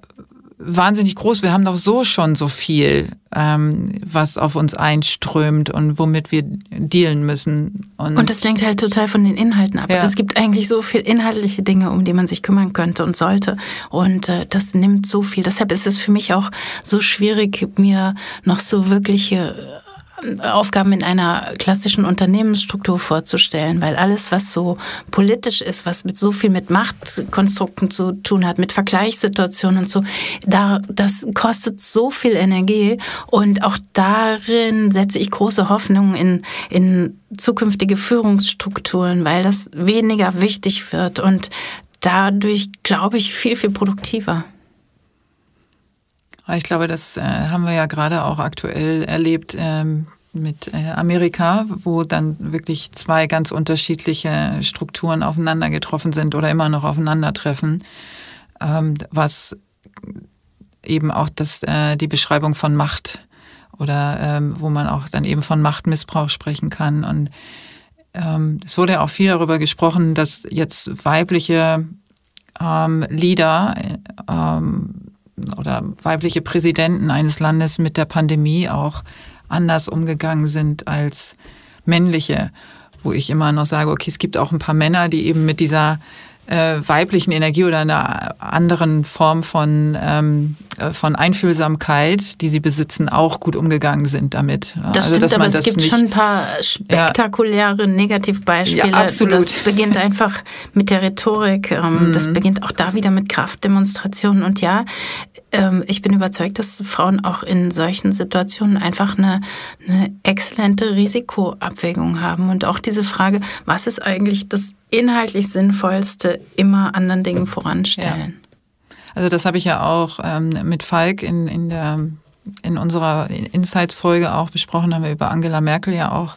wahnsinnig groß. Wir haben doch so schon so viel, ähm, was auf uns einströmt und womit wir dealen müssen. Und, und das lenkt halt total von den Inhalten ab. Ja. Es gibt eigentlich so viel inhaltliche Dinge, um die man sich kümmern könnte und sollte. Und äh, das nimmt so viel. Deshalb ist es für mich auch so schwierig, mir noch so wirkliche Aufgaben in einer klassischen Unternehmensstruktur vorzustellen, weil alles, was so politisch ist, was mit so viel mit Machtkonstrukten zu tun hat, mit Vergleichssituationen und so, da, das kostet so viel Energie und auch darin setze ich große Hoffnungen in, in zukünftige Führungsstrukturen, weil das weniger wichtig wird und dadurch, glaube ich, viel, viel produktiver. Ich glaube, das äh, haben wir ja gerade auch aktuell erlebt ähm, mit äh, Amerika, wo dann wirklich zwei ganz unterschiedliche Strukturen aufeinander getroffen sind oder immer noch aufeinandertreffen, ähm, was eben auch das, äh, die Beschreibung von Macht oder ähm, wo man auch dann eben von Machtmissbrauch sprechen kann. Und es wurde auch viel darüber gesprochen, dass jetzt weibliche Leader oder weibliche Präsidenten eines Landes mit der Pandemie auch anders umgegangen sind als männliche, wo ich immer noch sage, okay, es gibt auch ein paar Männer, die eben mit dieser äh, weiblichen Energie oder einer anderen Form von, ähm, äh, von Einfühlsamkeit, die sie besitzen, auch gut umgegangen sind damit. Das also, stimmt, aber es gibt schon ein paar spektakuläre ja, Negativbeispiele. Ja, absolut. Das beginnt einfach mit der Rhetorik. Ähm, mhm. Das beginnt auch da wieder mit Kraftdemonstrationen. Und ja, ähm, ich bin überzeugt, dass Frauen auch in solchen Situationen einfach eine, eine exzellente Risikoabwägung haben. Und auch diese Frage, was ist eigentlich das inhaltlich Sinnvollste, immer anderen Dingen voranstellen. Ja. Also das habe ich ja auch ähm, mit Falk in, in, der, in unserer Insights-Folge auch besprochen, haben wir über Angela Merkel ja auch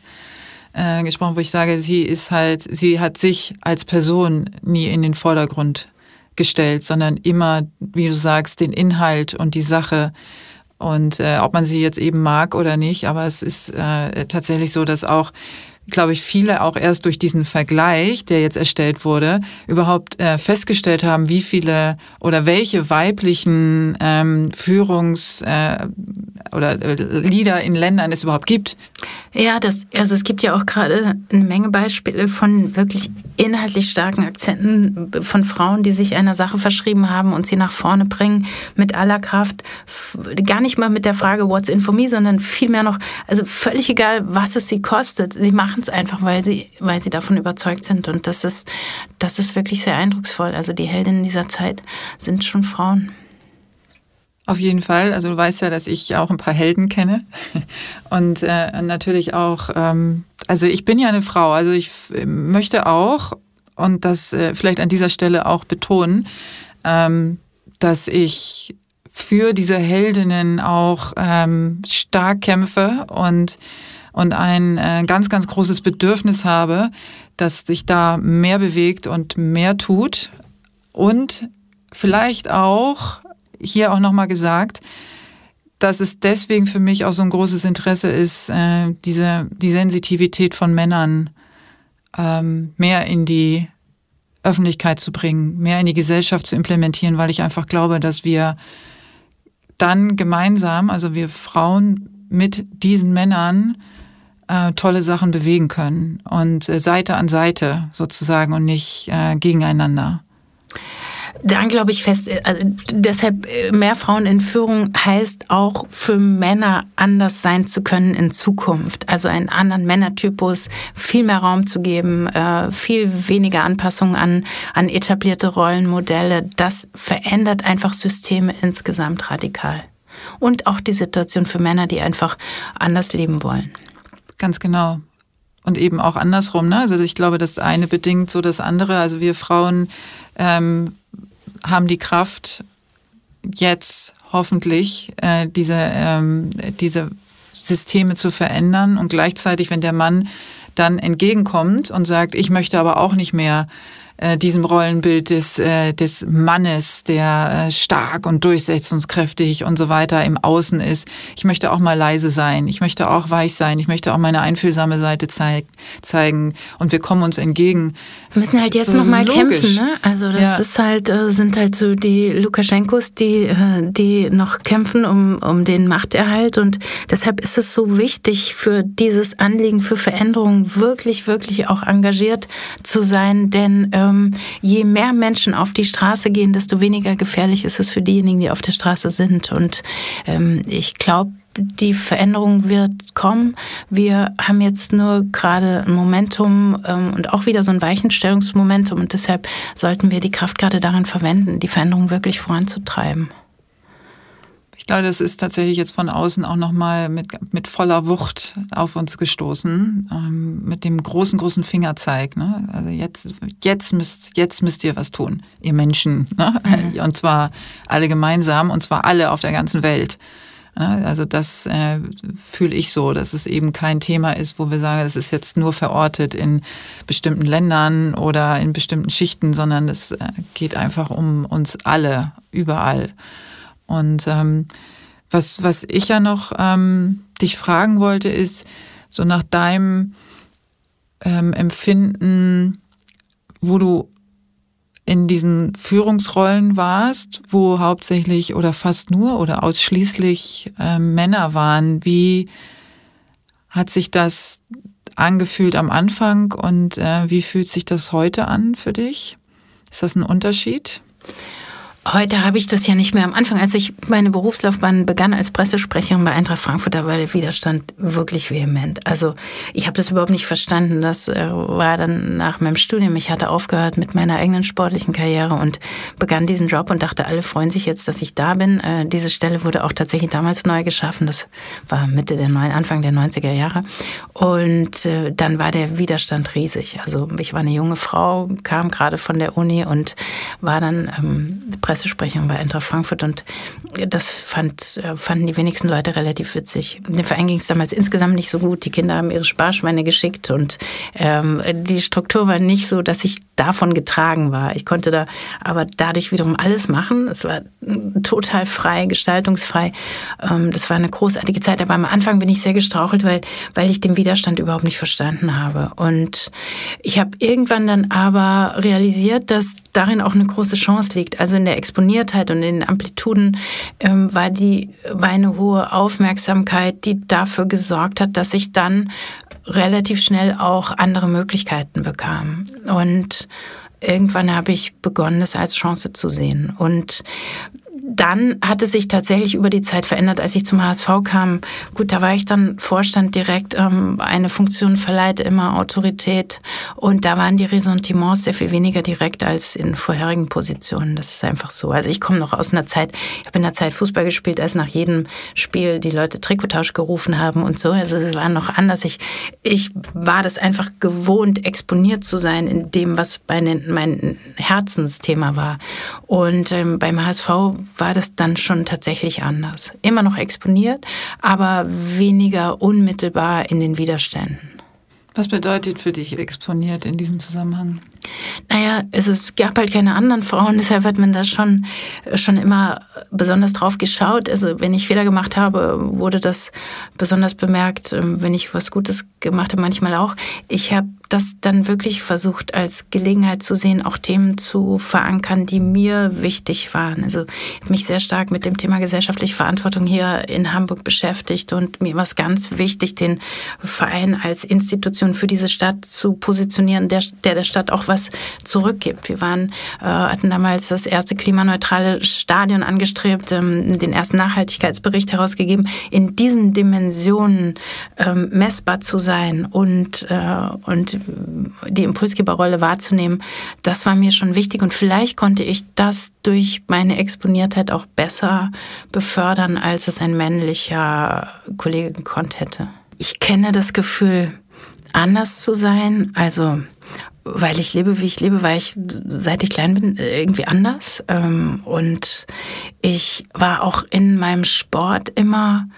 äh, gesprochen, wo ich sage, sie ist halt, sie hat sich als Person nie in den Vordergrund gestellt, sondern immer, wie du sagst, den Inhalt und die Sache. Und äh, ob man sie jetzt eben mag oder nicht, aber es ist äh, tatsächlich so, dass auch glaube ich, viele auch erst durch diesen Vergleich, der jetzt erstellt wurde, überhaupt äh, festgestellt haben, wie viele oder welche weiblichen ähm, Führungs- äh, oder äh, Lieder in Ländern es überhaupt gibt. Ja, das, also es gibt ja auch gerade eine Menge Beispiele von wirklich inhaltlich starken Akzenten von Frauen, die sich einer Sache verschrieben haben und sie nach vorne bringen mit aller Kraft. Gar nicht mal mit der Frage, what's in for me, sondern vielmehr noch, also völlig egal, was es sie kostet. Sie machen machen es einfach, weil sie, weil sie davon überzeugt sind. Und das ist, das ist wirklich sehr eindrucksvoll. Also die Heldinnen dieser Zeit sind schon Frauen. Auf jeden Fall. Also du weißt ja, dass ich auch ein paar Helden kenne. Und äh, natürlich auch, ähm, also ich bin ja eine Frau, also ich möchte auch, und das äh, vielleicht an dieser Stelle auch betonen, ähm, dass ich für diese Heldinnen auch ähm, stark kämpfe und und ein äh, ganz, ganz großes Bedürfnis habe, dass sich da mehr bewegt und mehr tut. Und vielleicht auch, hier auch nochmal gesagt, dass es deswegen für mich auch so ein großes Interesse ist, äh, diese, die Sensitivität von Männern ähm, mehr in die Öffentlichkeit zu bringen, mehr in die Gesellschaft zu implementieren, weil ich einfach glaube, dass wir dann gemeinsam, also wir Frauen mit diesen Männern, äh, tolle Sachen bewegen können und äh, Seite an Seite sozusagen und nicht äh, gegeneinander. Dann glaube ich fest, äh, also deshalb äh, mehr Frauen in Führung heißt auch für Männer anders sein zu können in Zukunft. Also einen anderen Männertypus, viel mehr Raum zu geben, äh, viel weniger Anpassungen an, an etablierte Rollenmodelle. Das verändert einfach Systeme insgesamt radikal. Und auch die Situation für Männer, die einfach anders leben wollen. Ganz genau. Und eben auch andersrum. Ne? Also ich glaube, das eine bedingt so das andere. Also wir Frauen ähm, haben die Kraft, jetzt hoffentlich äh, diese, ähm, diese Systeme zu verändern. Und gleichzeitig, wenn der Mann dann entgegenkommt und sagt, ich möchte aber auch nicht mehr äh, diesem Rollenbild des, äh, des Mannes, der äh, stark und durchsetzungskräftig und so weiter im Außen ist. Ich möchte auch mal leise sein. Ich möchte auch weich sein. Ich möchte auch meine einfühlsame Seite zeig zeigen. Und wir kommen uns entgegen. Wir müssen halt jetzt so nochmal kämpfen, ne? Also das ja. ist halt, äh, sind halt so die Lukaschenkos, die, äh, die noch kämpfen um, um den Machterhalt. Und deshalb ist es so wichtig für dieses Anliegen für Veränderung wirklich, wirklich auch engagiert zu sein. Denn äh, ähm, je mehr Menschen auf die Straße gehen, desto weniger gefährlich ist es für diejenigen, die auf der Straße sind. Und ähm, ich glaube, die Veränderung wird kommen. Wir haben jetzt nur gerade ein Momentum ähm, und auch wieder so ein Weichenstellungsmomentum und deshalb sollten wir die Kraft gerade darin verwenden, die Veränderung wirklich voranzutreiben glaube, das ist tatsächlich jetzt von außen auch nochmal mit, mit voller Wucht auf uns gestoßen, ähm, mit dem großen, großen Fingerzeig. Ne? Also jetzt, jetzt, müsst, jetzt müsst ihr was tun, ihr Menschen. Ne? Mhm. Und zwar alle gemeinsam, und zwar alle auf der ganzen Welt. Ne? Also das äh, fühle ich so, dass es eben kein Thema ist, wo wir sagen, es ist jetzt nur verortet in bestimmten Ländern oder in bestimmten Schichten, sondern es äh, geht einfach um uns alle, überall. Und ähm, was, was ich ja noch ähm, dich fragen wollte, ist so nach deinem ähm, Empfinden, wo du in diesen Führungsrollen warst, wo hauptsächlich oder fast nur oder ausschließlich äh, Männer waren. Wie hat sich das angefühlt am Anfang und äh, wie fühlt sich das heute an für dich? Ist das ein Unterschied? Heute habe ich das ja nicht mehr am Anfang. Als ich meine Berufslaufbahn begann als Pressesprecherin bei Eintracht Frankfurt, da war der Widerstand wirklich vehement. Also ich habe das überhaupt nicht verstanden. Das äh, war dann nach meinem Studium. Ich hatte aufgehört mit meiner eigenen sportlichen Karriere und begann diesen Job und dachte, alle freuen sich jetzt, dass ich da bin. Äh, diese Stelle wurde auch tatsächlich damals neu geschaffen. Das war Mitte der neuen, Anfang der 90er Jahre. Und äh, dann war der Widerstand riesig. Also ich war eine junge Frau, kam gerade von der Uni und war dann ähm, Pressesprecherin bei Eintracht Frankfurt und das fand, äh, fanden die wenigsten Leute relativ witzig. Dem Verein ging es damals insgesamt nicht so gut. Die Kinder haben ihre Sparschweine geschickt und ähm, die Struktur war nicht so, dass ich davon getragen war. Ich konnte da aber dadurch wiederum alles machen. Es war total frei, gestaltungsfrei. Ähm, das war eine großartige Zeit. Aber am Anfang bin ich sehr gestrauchelt, weil, weil ich den Widerstand überhaupt nicht verstanden habe. Und ich habe irgendwann dann aber realisiert, dass darin auch eine große Chance liegt. Also in der Exponiertheit und in den Amplituden ähm, war, die, war eine hohe Aufmerksamkeit, die dafür gesorgt hat, dass ich dann relativ schnell auch andere Möglichkeiten bekam. Und irgendwann habe ich begonnen, es als Chance zu sehen. Und dann hat es sich tatsächlich über die Zeit verändert, als ich zum HSV kam. Gut, da war ich dann Vorstand direkt. Ähm, eine Funktion verleiht immer Autorität. Und da waren die Ressentiments sehr viel weniger direkt als in vorherigen Positionen. Das ist einfach so. Also ich komme noch aus einer Zeit, ich habe in der Zeit Fußball gespielt, als nach jedem Spiel die Leute Trikottausch gerufen haben und so. Also es war noch anders. Ich, ich war das einfach gewohnt, exponiert zu sein in dem, was mein, mein Herzensthema war. Und ähm, beim HSV war das dann schon tatsächlich anders. Immer noch exponiert, aber weniger unmittelbar in den Widerständen. Was bedeutet für dich exponiert in diesem Zusammenhang? Naja, also es gab halt keine anderen Frauen, deshalb hat man da schon, schon immer besonders drauf geschaut. Also wenn ich Fehler gemacht habe, wurde das besonders bemerkt. Wenn ich was Gutes gemacht habe, manchmal auch. Ich habe das dann wirklich versucht als Gelegenheit zu sehen, auch Themen zu verankern, die mir wichtig waren. Also ich habe mich sehr stark mit dem Thema gesellschaftliche Verantwortung hier in Hamburg beschäftigt und mir war es ganz wichtig, den Verein als Institution für diese Stadt zu positionieren, der der, der Stadt auch was zurückgibt. Wir waren, äh, hatten damals das erste klimaneutrale Stadion angestrebt, ähm, den ersten Nachhaltigkeitsbericht herausgegeben. In diesen Dimensionen ähm, messbar zu sein und, äh, und die Impulsgeberrolle wahrzunehmen, das war mir schon wichtig und vielleicht konnte ich das durch meine Exponiertheit auch besser befördern, als es ein männlicher Kollege gekonnt hätte. Ich kenne das Gefühl, anders zu sein, also weil ich lebe, wie ich lebe, war ich, seit ich klein bin, irgendwie anders. Ähm, und ich war auch in meinem Sport immer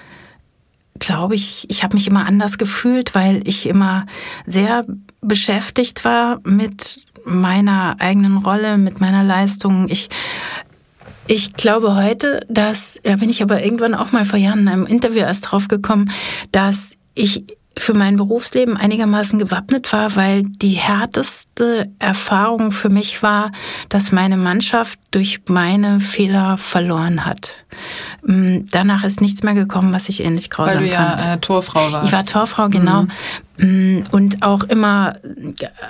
glaube ich, ich habe mich immer anders gefühlt, weil ich immer sehr beschäftigt war mit meiner eigenen Rolle, mit meiner Leistung. Ich ich glaube heute, dass, da bin ich aber irgendwann auch mal vor Jahren in einem Interview erst drauf gekommen, dass ich für mein Berufsleben einigermaßen gewappnet war, weil die härteste Erfahrung für mich war, dass meine Mannschaft durch meine Fehler verloren hat. Mm, danach ist nichts mehr gekommen, was ich ähnlich grausam Weil du ja fand. Äh, Torfrau warst. Ich war Torfrau, genau. Mhm. Und auch immer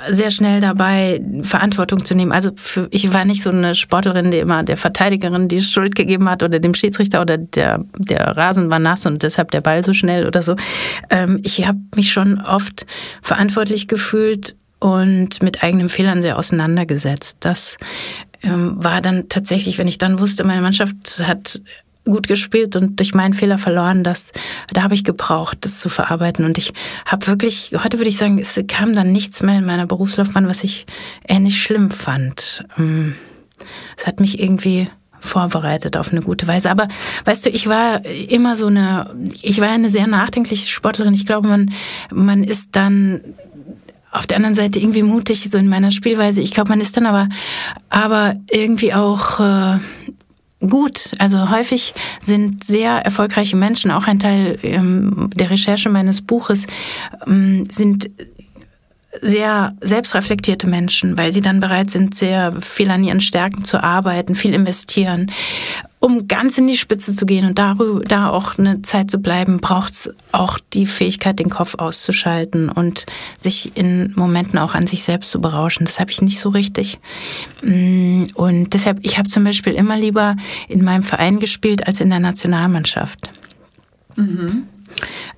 sehr schnell dabei, Verantwortung zu nehmen. Also für, ich war nicht so eine Sportlerin, die immer der Verteidigerin die Schuld gegeben hat oder dem Schiedsrichter oder der, der Rasen war nass und deshalb der Ball so schnell oder so. Ähm, ich habe mich schon oft verantwortlich gefühlt und mit eigenen Fehlern sehr auseinandergesetzt. Das ähm, war dann tatsächlich, wenn ich dann wusste, meine Mannschaft hat gut gespielt und durch meinen Fehler verloren, das, da habe ich gebraucht, das zu verarbeiten. Und ich habe wirklich, heute würde ich sagen, es kam dann nichts mehr in meiner Berufslaufbahn, was ich ähnlich schlimm fand. Ähm, es hat mich irgendwie vorbereitet auf eine gute Weise. Aber weißt du, ich war immer so eine, ich war eine sehr nachdenkliche Sportlerin. Ich glaube, man, man ist dann auf der anderen Seite irgendwie mutig, so in meiner Spielweise. Ich glaube, man ist dann aber, aber irgendwie auch äh, gut. Also häufig sind sehr erfolgreiche Menschen, auch ein Teil ähm, der Recherche meines Buches, ähm, sind sehr selbstreflektierte Menschen, weil sie dann bereit sind, sehr viel an ihren Stärken zu arbeiten, viel investieren. Um ganz in die Spitze zu gehen und darüber, da auch eine Zeit zu bleiben, braucht es auch die Fähigkeit, den Kopf auszuschalten und sich in Momenten auch an sich selbst zu berauschen. Das habe ich nicht so richtig. Mm, und deshalb, ich habe zum Beispiel immer lieber in meinem Verein gespielt als in der Nationalmannschaft. Mhm.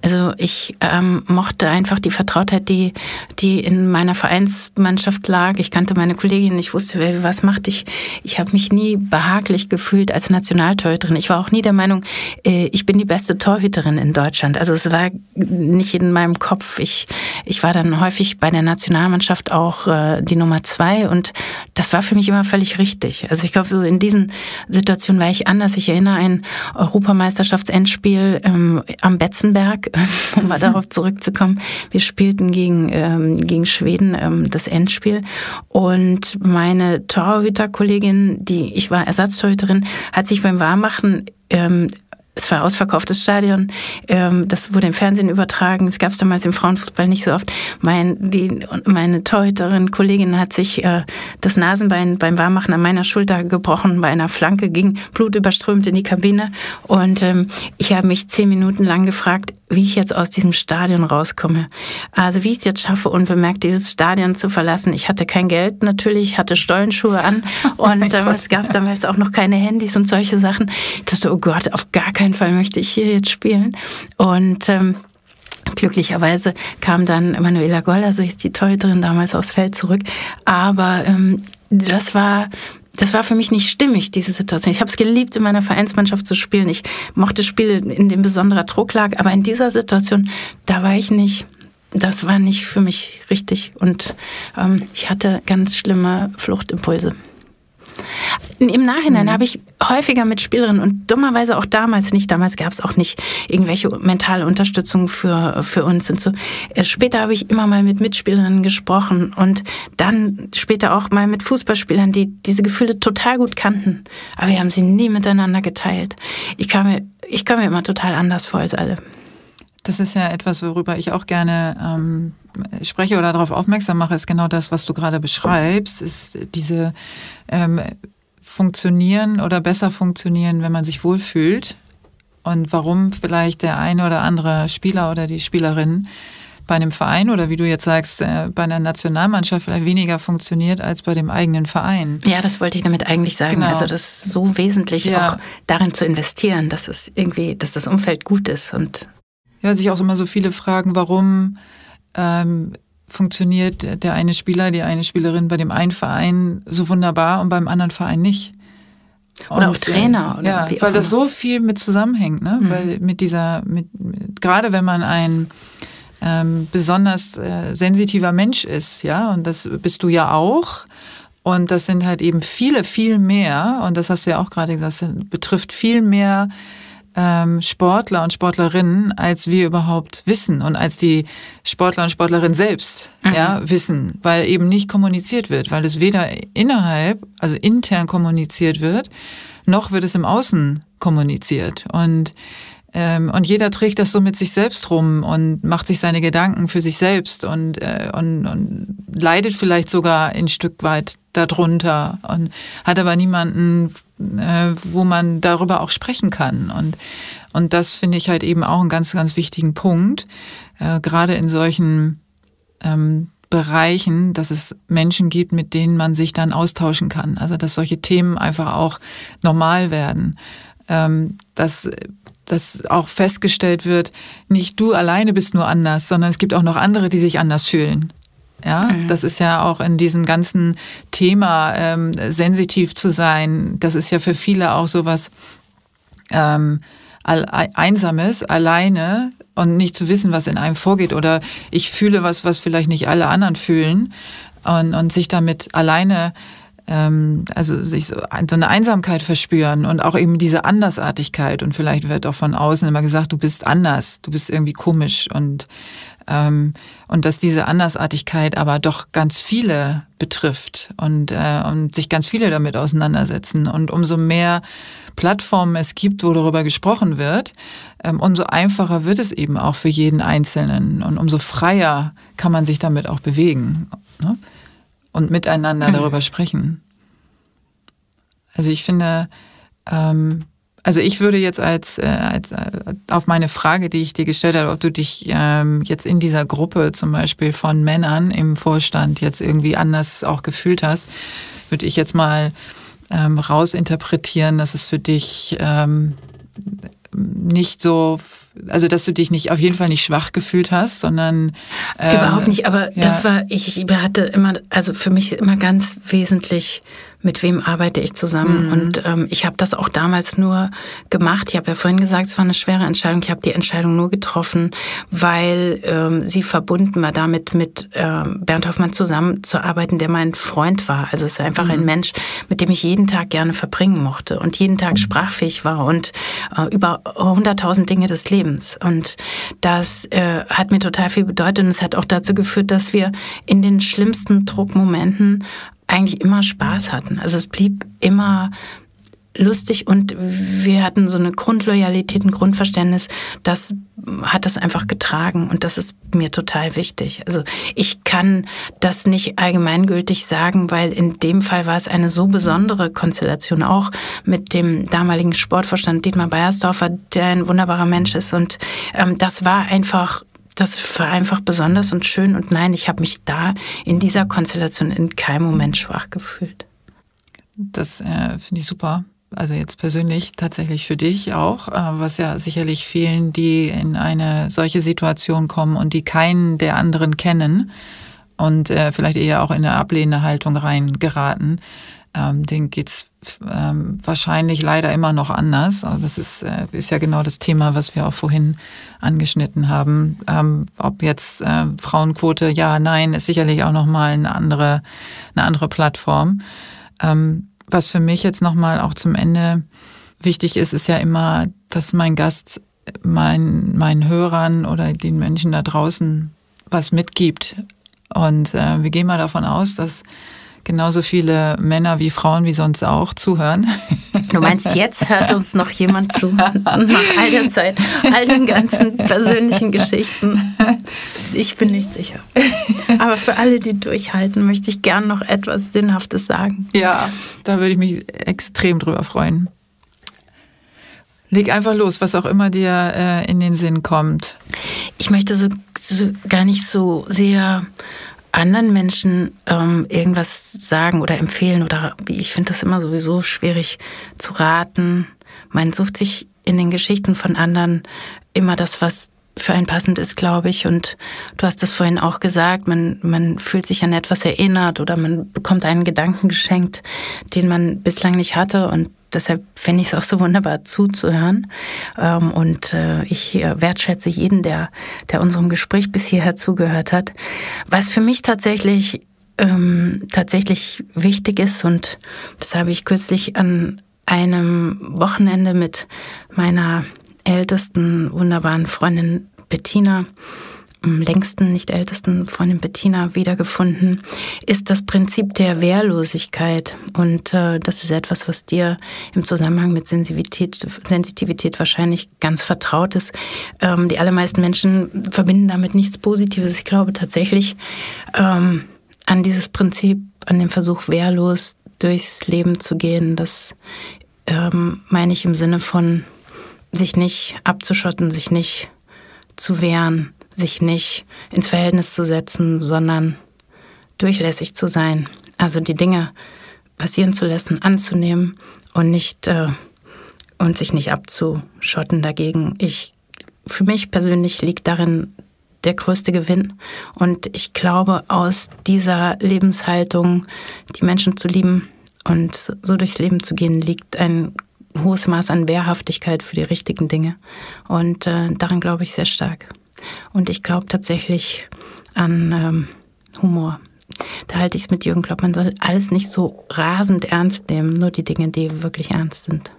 Also ich ähm, mochte einfach die Vertrautheit, die, die in meiner Vereinsmannschaft lag. Ich kannte meine Kollegin, ich wusste, wer was macht. Ich, ich habe mich nie behaglich gefühlt als Nationaltorhüterin. Ich war auch nie der Meinung, äh, ich bin die beste Torhüterin in Deutschland. Also es war nicht in meinem Kopf. Ich, ich war dann häufig bei der Nationalmannschaft auch äh, die Nummer zwei und das war für mich immer völlig richtig. Also ich glaube, in diesen Situationen war ich anders. Ich erinnere ein Europameisterschaftsendspiel ähm, am Betzenberg um mal darauf zurückzukommen. Wir spielten gegen, ähm, gegen Schweden ähm, das Endspiel und meine Torhüterkollegin, die ich war Ersatztorhüterin, hat sich beim Warmmachen ähm, es war ausverkauftes Stadion, ähm, das wurde im Fernsehen übertragen, es gab es damals im Frauenfußball nicht so oft. Mein, die, meine Torhüterin, Kollegin hat sich äh, das Nasenbein beim Warmmachen an meiner Schulter gebrochen, bei einer Flanke ging blutüberströmt in die Kabine und ähm, ich habe mich zehn Minuten lang gefragt, wie ich jetzt aus diesem Stadion rauskomme. Also wie ich es jetzt schaffe, unbemerkt dieses Stadion zu verlassen. Ich hatte kein Geld natürlich, hatte Stollenschuhe an und ähm, es gab damals auch noch keine Handys und solche Sachen. Ich dachte, oh Gott, auf gar keinen Fall möchte ich hier jetzt spielen. Und ähm, Glücklicherweise kam dann Manuela Goller, so ist die Torhüterin damals aufs Feld zurück. Aber ähm, das war das war für mich nicht stimmig, diese Situation. Ich habe es geliebt, in meiner Vereinsmannschaft zu spielen. Ich mochte Spiele, in denen besonderer Druck lag. Aber in dieser Situation, da war ich nicht, das war nicht für mich richtig. Und ähm, ich hatte ganz schlimme Fluchtimpulse. Im Nachhinein mhm. habe ich häufiger mit Spielerinnen und dummerweise auch damals nicht, damals gab es auch nicht irgendwelche mentale Unterstützung für, für uns und so. Äh, später habe ich immer mal mit Mitspielerinnen gesprochen und dann später auch mal mit Fußballspielern, die diese Gefühle total gut kannten. Aber wir haben sie nie miteinander geteilt. Ich kam mir, ich kam mir immer total anders vor als alle. Das ist ja etwas, worüber ich auch gerne ähm, spreche oder darauf aufmerksam mache, ist genau das, was du gerade beschreibst, ist diese ähm, funktionieren oder besser funktionieren, wenn man sich wohlfühlt und warum vielleicht der eine oder andere Spieler oder die Spielerin bei einem Verein oder wie du jetzt sagst, äh, bei einer Nationalmannschaft vielleicht weniger funktioniert als bei dem eigenen Verein. Ja, das wollte ich damit eigentlich sagen. Genau. Also das ist so wesentlich, ja. auch darin zu investieren, dass es irgendwie, dass das Umfeld gut ist und ja, sich auch immer so viele fragen, warum ähm, funktioniert der eine Spieler, die eine Spielerin bei dem einen Verein so wunderbar und beim anderen Verein nicht. Oder und, auch Trainer. Oder ja, weil das so viel mit zusammenhängt, ne? Mhm. Weil mit dieser, mit, mit, gerade wenn man ein ähm, besonders äh, sensitiver Mensch ist, ja, und das bist du ja auch. Und das sind halt eben viele, viel mehr, und das hast du ja auch gerade gesagt, das betrifft viel mehr ähm, Sportler und Sportlerinnen, als wir überhaupt wissen und als die Sportler und Sportlerinnen selbst mhm. ja, wissen, weil eben nicht kommuniziert wird, weil es weder innerhalb, also intern kommuniziert wird, noch wird es im Außen kommuniziert. Und ähm, und jeder trägt das so mit sich selbst rum und macht sich seine Gedanken für sich selbst und, äh, und, und leidet vielleicht sogar ein Stück weit darunter und hat aber niemanden, äh, wo man darüber auch sprechen kann. Und, und das finde ich halt eben auch einen ganz, ganz wichtigen Punkt, äh, gerade in solchen ähm, Bereichen, dass es Menschen gibt, mit denen man sich dann austauschen kann. Also dass solche Themen einfach auch normal werden. Ähm, dass dass auch festgestellt wird, nicht du alleine bist nur anders, sondern es gibt auch noch andere, die sich anders fühlen. Ja, mhm. das ist ja auch in diesem ganzen Thema ähm, sensitiv zu sein. Das ist ja für viele auch sowas ähm, Einsames, alleine und nicht zu wissen, was in einem vorgeht. Oder ich fühle was, was vielleicht nicht alle anderen fühlen und, und sich damit alleine ähm, also sich so, so eine Einsamkeit verspüren und auch eben diese Andersartigkeit. Und vielleicht wird auch von außen immer gesagt, du bist anders, du bist irgendwie komisch und ähm, und dass diese Andersartigkeit aber doch ganz viele betrifft und, äh, und sich ganz viele damit auseinandersetzen. Und umso mehr Plattformen es gibt, wo darüber gesprochen wird, ähm, umso einfacher wird es eben auch für jeden Einzelnen und umso freier kann man sich damit auch bewegen. Ne? und miteinander mhm. darüber sprechen. Also ich finde, ähm, also ich würde jetzt als, äh, als äh, auf meine Frage, die ich dir gestellt habe, ob du dich ähm, jetzt in dieser Gruppe zum Beispiel von Männern im Vorstand jetzt irgendwie anders auch gefühlt hast, würde ich jetzt mal ähm, rausinterpretieren, dass es für dich ähm, nicht so also dass du dich nicht auf jeden Fall nicht schwach gefühlt hast, sondern ähm, überhaupt nicht. Aber ja. das war ich hatte immer, also für mich immer ganz wesentlich mit wem arbeite ich zusammen. Mhm. Und ähm, ich habe das auch damals nur gemacht. Ich habe ja vorhin gesagt, es war eine schwere Entscheidung. Ich habe die Entscheidung nur getroffen, weil ähm, sie verbunden war damit, mit ähm, Bernd Hoffmann zusammenzuarbeiten, der mein Freund war. Also es ist einfach mhm. ein Mensch, mit dem ich jeden Tag gerne verbringen mochte und jeden Tag sprachfähig war und äh, über hunderttausend Dinge des Lebens. Und das äh, hat mir total viel bedeutet und es hat auch dazu geführt, dass wir in den schlimmsten Druckmomenten eigentlich immer Spaß hatten. Also es blieb immer lustig und wir hatten so eine Grundloyalität, ein Grundverständnis, das hat das einfach getragen und das ist mir total wichtig. Also ich kann das nicht allgemeingültig sagen, weil in dem Fall war es eine so besondere Konstellation, auch mit dem damaligen Sportvorstand Dietmar Beiersdorfer, der ein wunderbarer Mensch ist und ähm, das war einfach das war einfach besonders und schön. Und nein, ich habe mich da in dieser Konstellation in keinem Moment schwach gefühlt. Das äh, finde ich super. Also jetzt persönlich tatsächlich für dich auch, äh, was ja sicherlich vielen, die in eine solche Situation kommen und die keinen der anderen kennen und äh, vielleicht eher auch in eine ablehnende Haltung reingeraten, ähm, denen geht's ähm, wahrscheinlich leider immer noch anders. Also das ist, äh, ist ja genau das Thema, was wir auch vorhin angeschnitten haben. Ähm, ob jetzt äh, Frauenquote, ja, nein, ist sicherlich auch nochmal eine andere, eine andere Plattform. Ähm, was für mich jetzt nochmal auch zum Ende wichtig ist, ist ja immer, dass mein Gast mein, meinen Hörern oder den Menschen da draußen was mitgibt. Und äh, wir gehen mal davon aus, dass genauso viele Männer wie Frauen wie sonst auch zuhören. Du meinst, jetzt hört uns noch jemand zu, nach all der Zeit, all den ganzen persönlichen Geschichten? Ich bin nicht sicher. Aber für alle, die durchhalten, möchte ich gern noch etwas Sinnhaftes sagen. Ja, da würde ich mich extrem drüber freuen. Leg einfach los, was auch immer dir äh, in den Sinn kommt. Ich möchte so, so gar nicht so sehr anderen Menschen ähm, irgendwas sagen oder empfehlen oder wie ich finde das immer sowieso schwierig zu raten. Man sucht sich in den Geschichten von anderen immer das, was für einen passend ist, glaube ich. Und du hast es vorhin auch gesagt, man, man fühlt sich an etwas erinnert oder man bekommt einen Gedanken geschenkt, den man bislang nicht hatte. Und deshalb finde ich es auch so wunderbar zuzuhören. Ähm, und äh, ich wertschätze jeden, der, der unserem Gespräch bis hierher zugehört hat. Was für mich tatsächlich, ähm, tatsächlich wichtig ist, und das habe ich kürzlich an einem Wochenende mit meiner ältesten wunderbaren Freundin Bettina, längsten, nicht ältesten Freundin Bettina wiedergefunden, ist das Prinzip der Wehrlosigkeit. Und äh, das ist etwas, was dir im Zusammenhang mit Sensitivität, Sensitivität wahrscheinlich ganz vertraut ist. Ähm, die allermeisten Menschen verbinden damit nichts Positives. Ich glaube tatsächlich ähm, an dieses Prinzip, an den Versuch, wehrlos durchs Leben zu gehen. Das ähm, meine ich im Sinne von sich nicht abzuschotten, sich nicht zu wehren, sich nicht ins Verhältnis zu setzen, sondern durchlässig zu sein. Also die Dinge passieren zu lassen, anzunehmen und nicht äh, und sich nicht abzuschotten dagegen. Ich für mich persönlich liegt darin der größte Gewinn und ich glaube aus dieser Lebenshaltung die Menschen zu lieben und so durchs Leben zu gehen liegt ein hohes Maß an Wehrhaftigkeit für die richtigen Dinge. Und äh, daran glaube ich sehr stark. Und ich glaube tatsächlich an ähm, Humor. Da halte ich es mit Jürgen Klopp. Man soll alles nicht so rasend ernst nehmen, nur die Dinge, die wirklich ernst sind.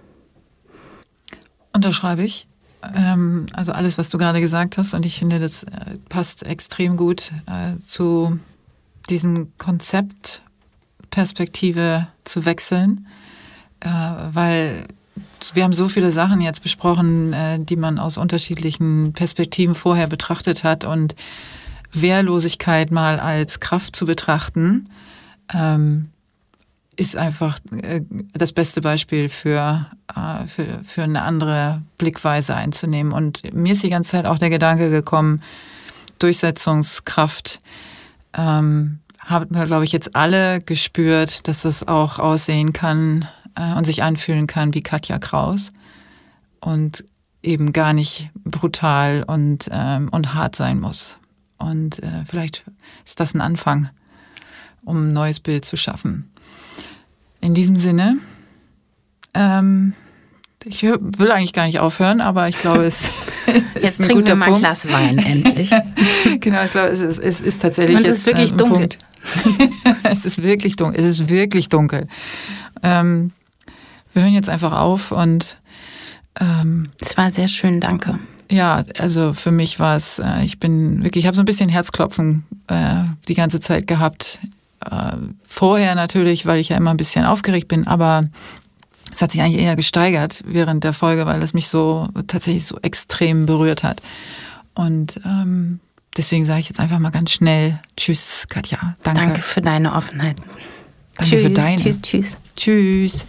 Unterschreibe ich. Ähm, also alles, was du gerade gesagt hast. Und ich finde, das äh, passt extrem gut äh, zu diesem Konzept, Perspektive zu wechseln. Äh, weil wir haben so viele Sachen jetzt besprochen, äh, die man aus unterschiedlichen Perspektiven vorher betrachtet hat und Wehrlosigkeit mal als Kraft zu betrachten, ähm, ist einfach äh, das beste Beispiel für, äh, für, für eine andere Blickweise einzunehmen. Und mir ist die ganze Zeit auch der Gedanke gekommen, Durchsetzungskraft. Ähm, haben wir, glaube ich, jetzt alle gespürt, dass das auch aussehen kann äh, und sich anfühlen kann wie Katja Kraus und eben gar nicht brutal und, ähm, und hart sein muss. Und äh, vielleicht ist das ein Anfang, um ein neues Bild zu schaffen. In diesem Sinne, ähm, ich will eigentlich gar nicht aufhören, aber ich glaube, es Jetzt ist ein guter wir mal Punkt. ein Glas Wein endlich. genau, ich glaube, es ist, es ist tatsächlich. Und es ist wirklich dunkel. es ist wirklich dunkel. Es ist wirklich dunkel. Ähm, wir hören jetzt einfach auf und ähm, es war sehr schön, danke. Ja, also für mich war es, äh, ich bin wirklich, ich habe so ein bisschen Herzklopfen äh, die ganze Zeit gehabt. Äh, vorher natürlich, weil ich ja immer ein bisschen aufgeregt bin, aber es hat sich eigentlich eher gesteigert während der Folge, weil es mich so tatsächlich so extrem berührt hat. Und ähm, deswegen sage ich jetzt einfach mal ganz schnell Tschüss, Katja. Danke. Danke für deine Offenheit. Danke tschüss, für deine. Tschüss, tschüss. Tschüss.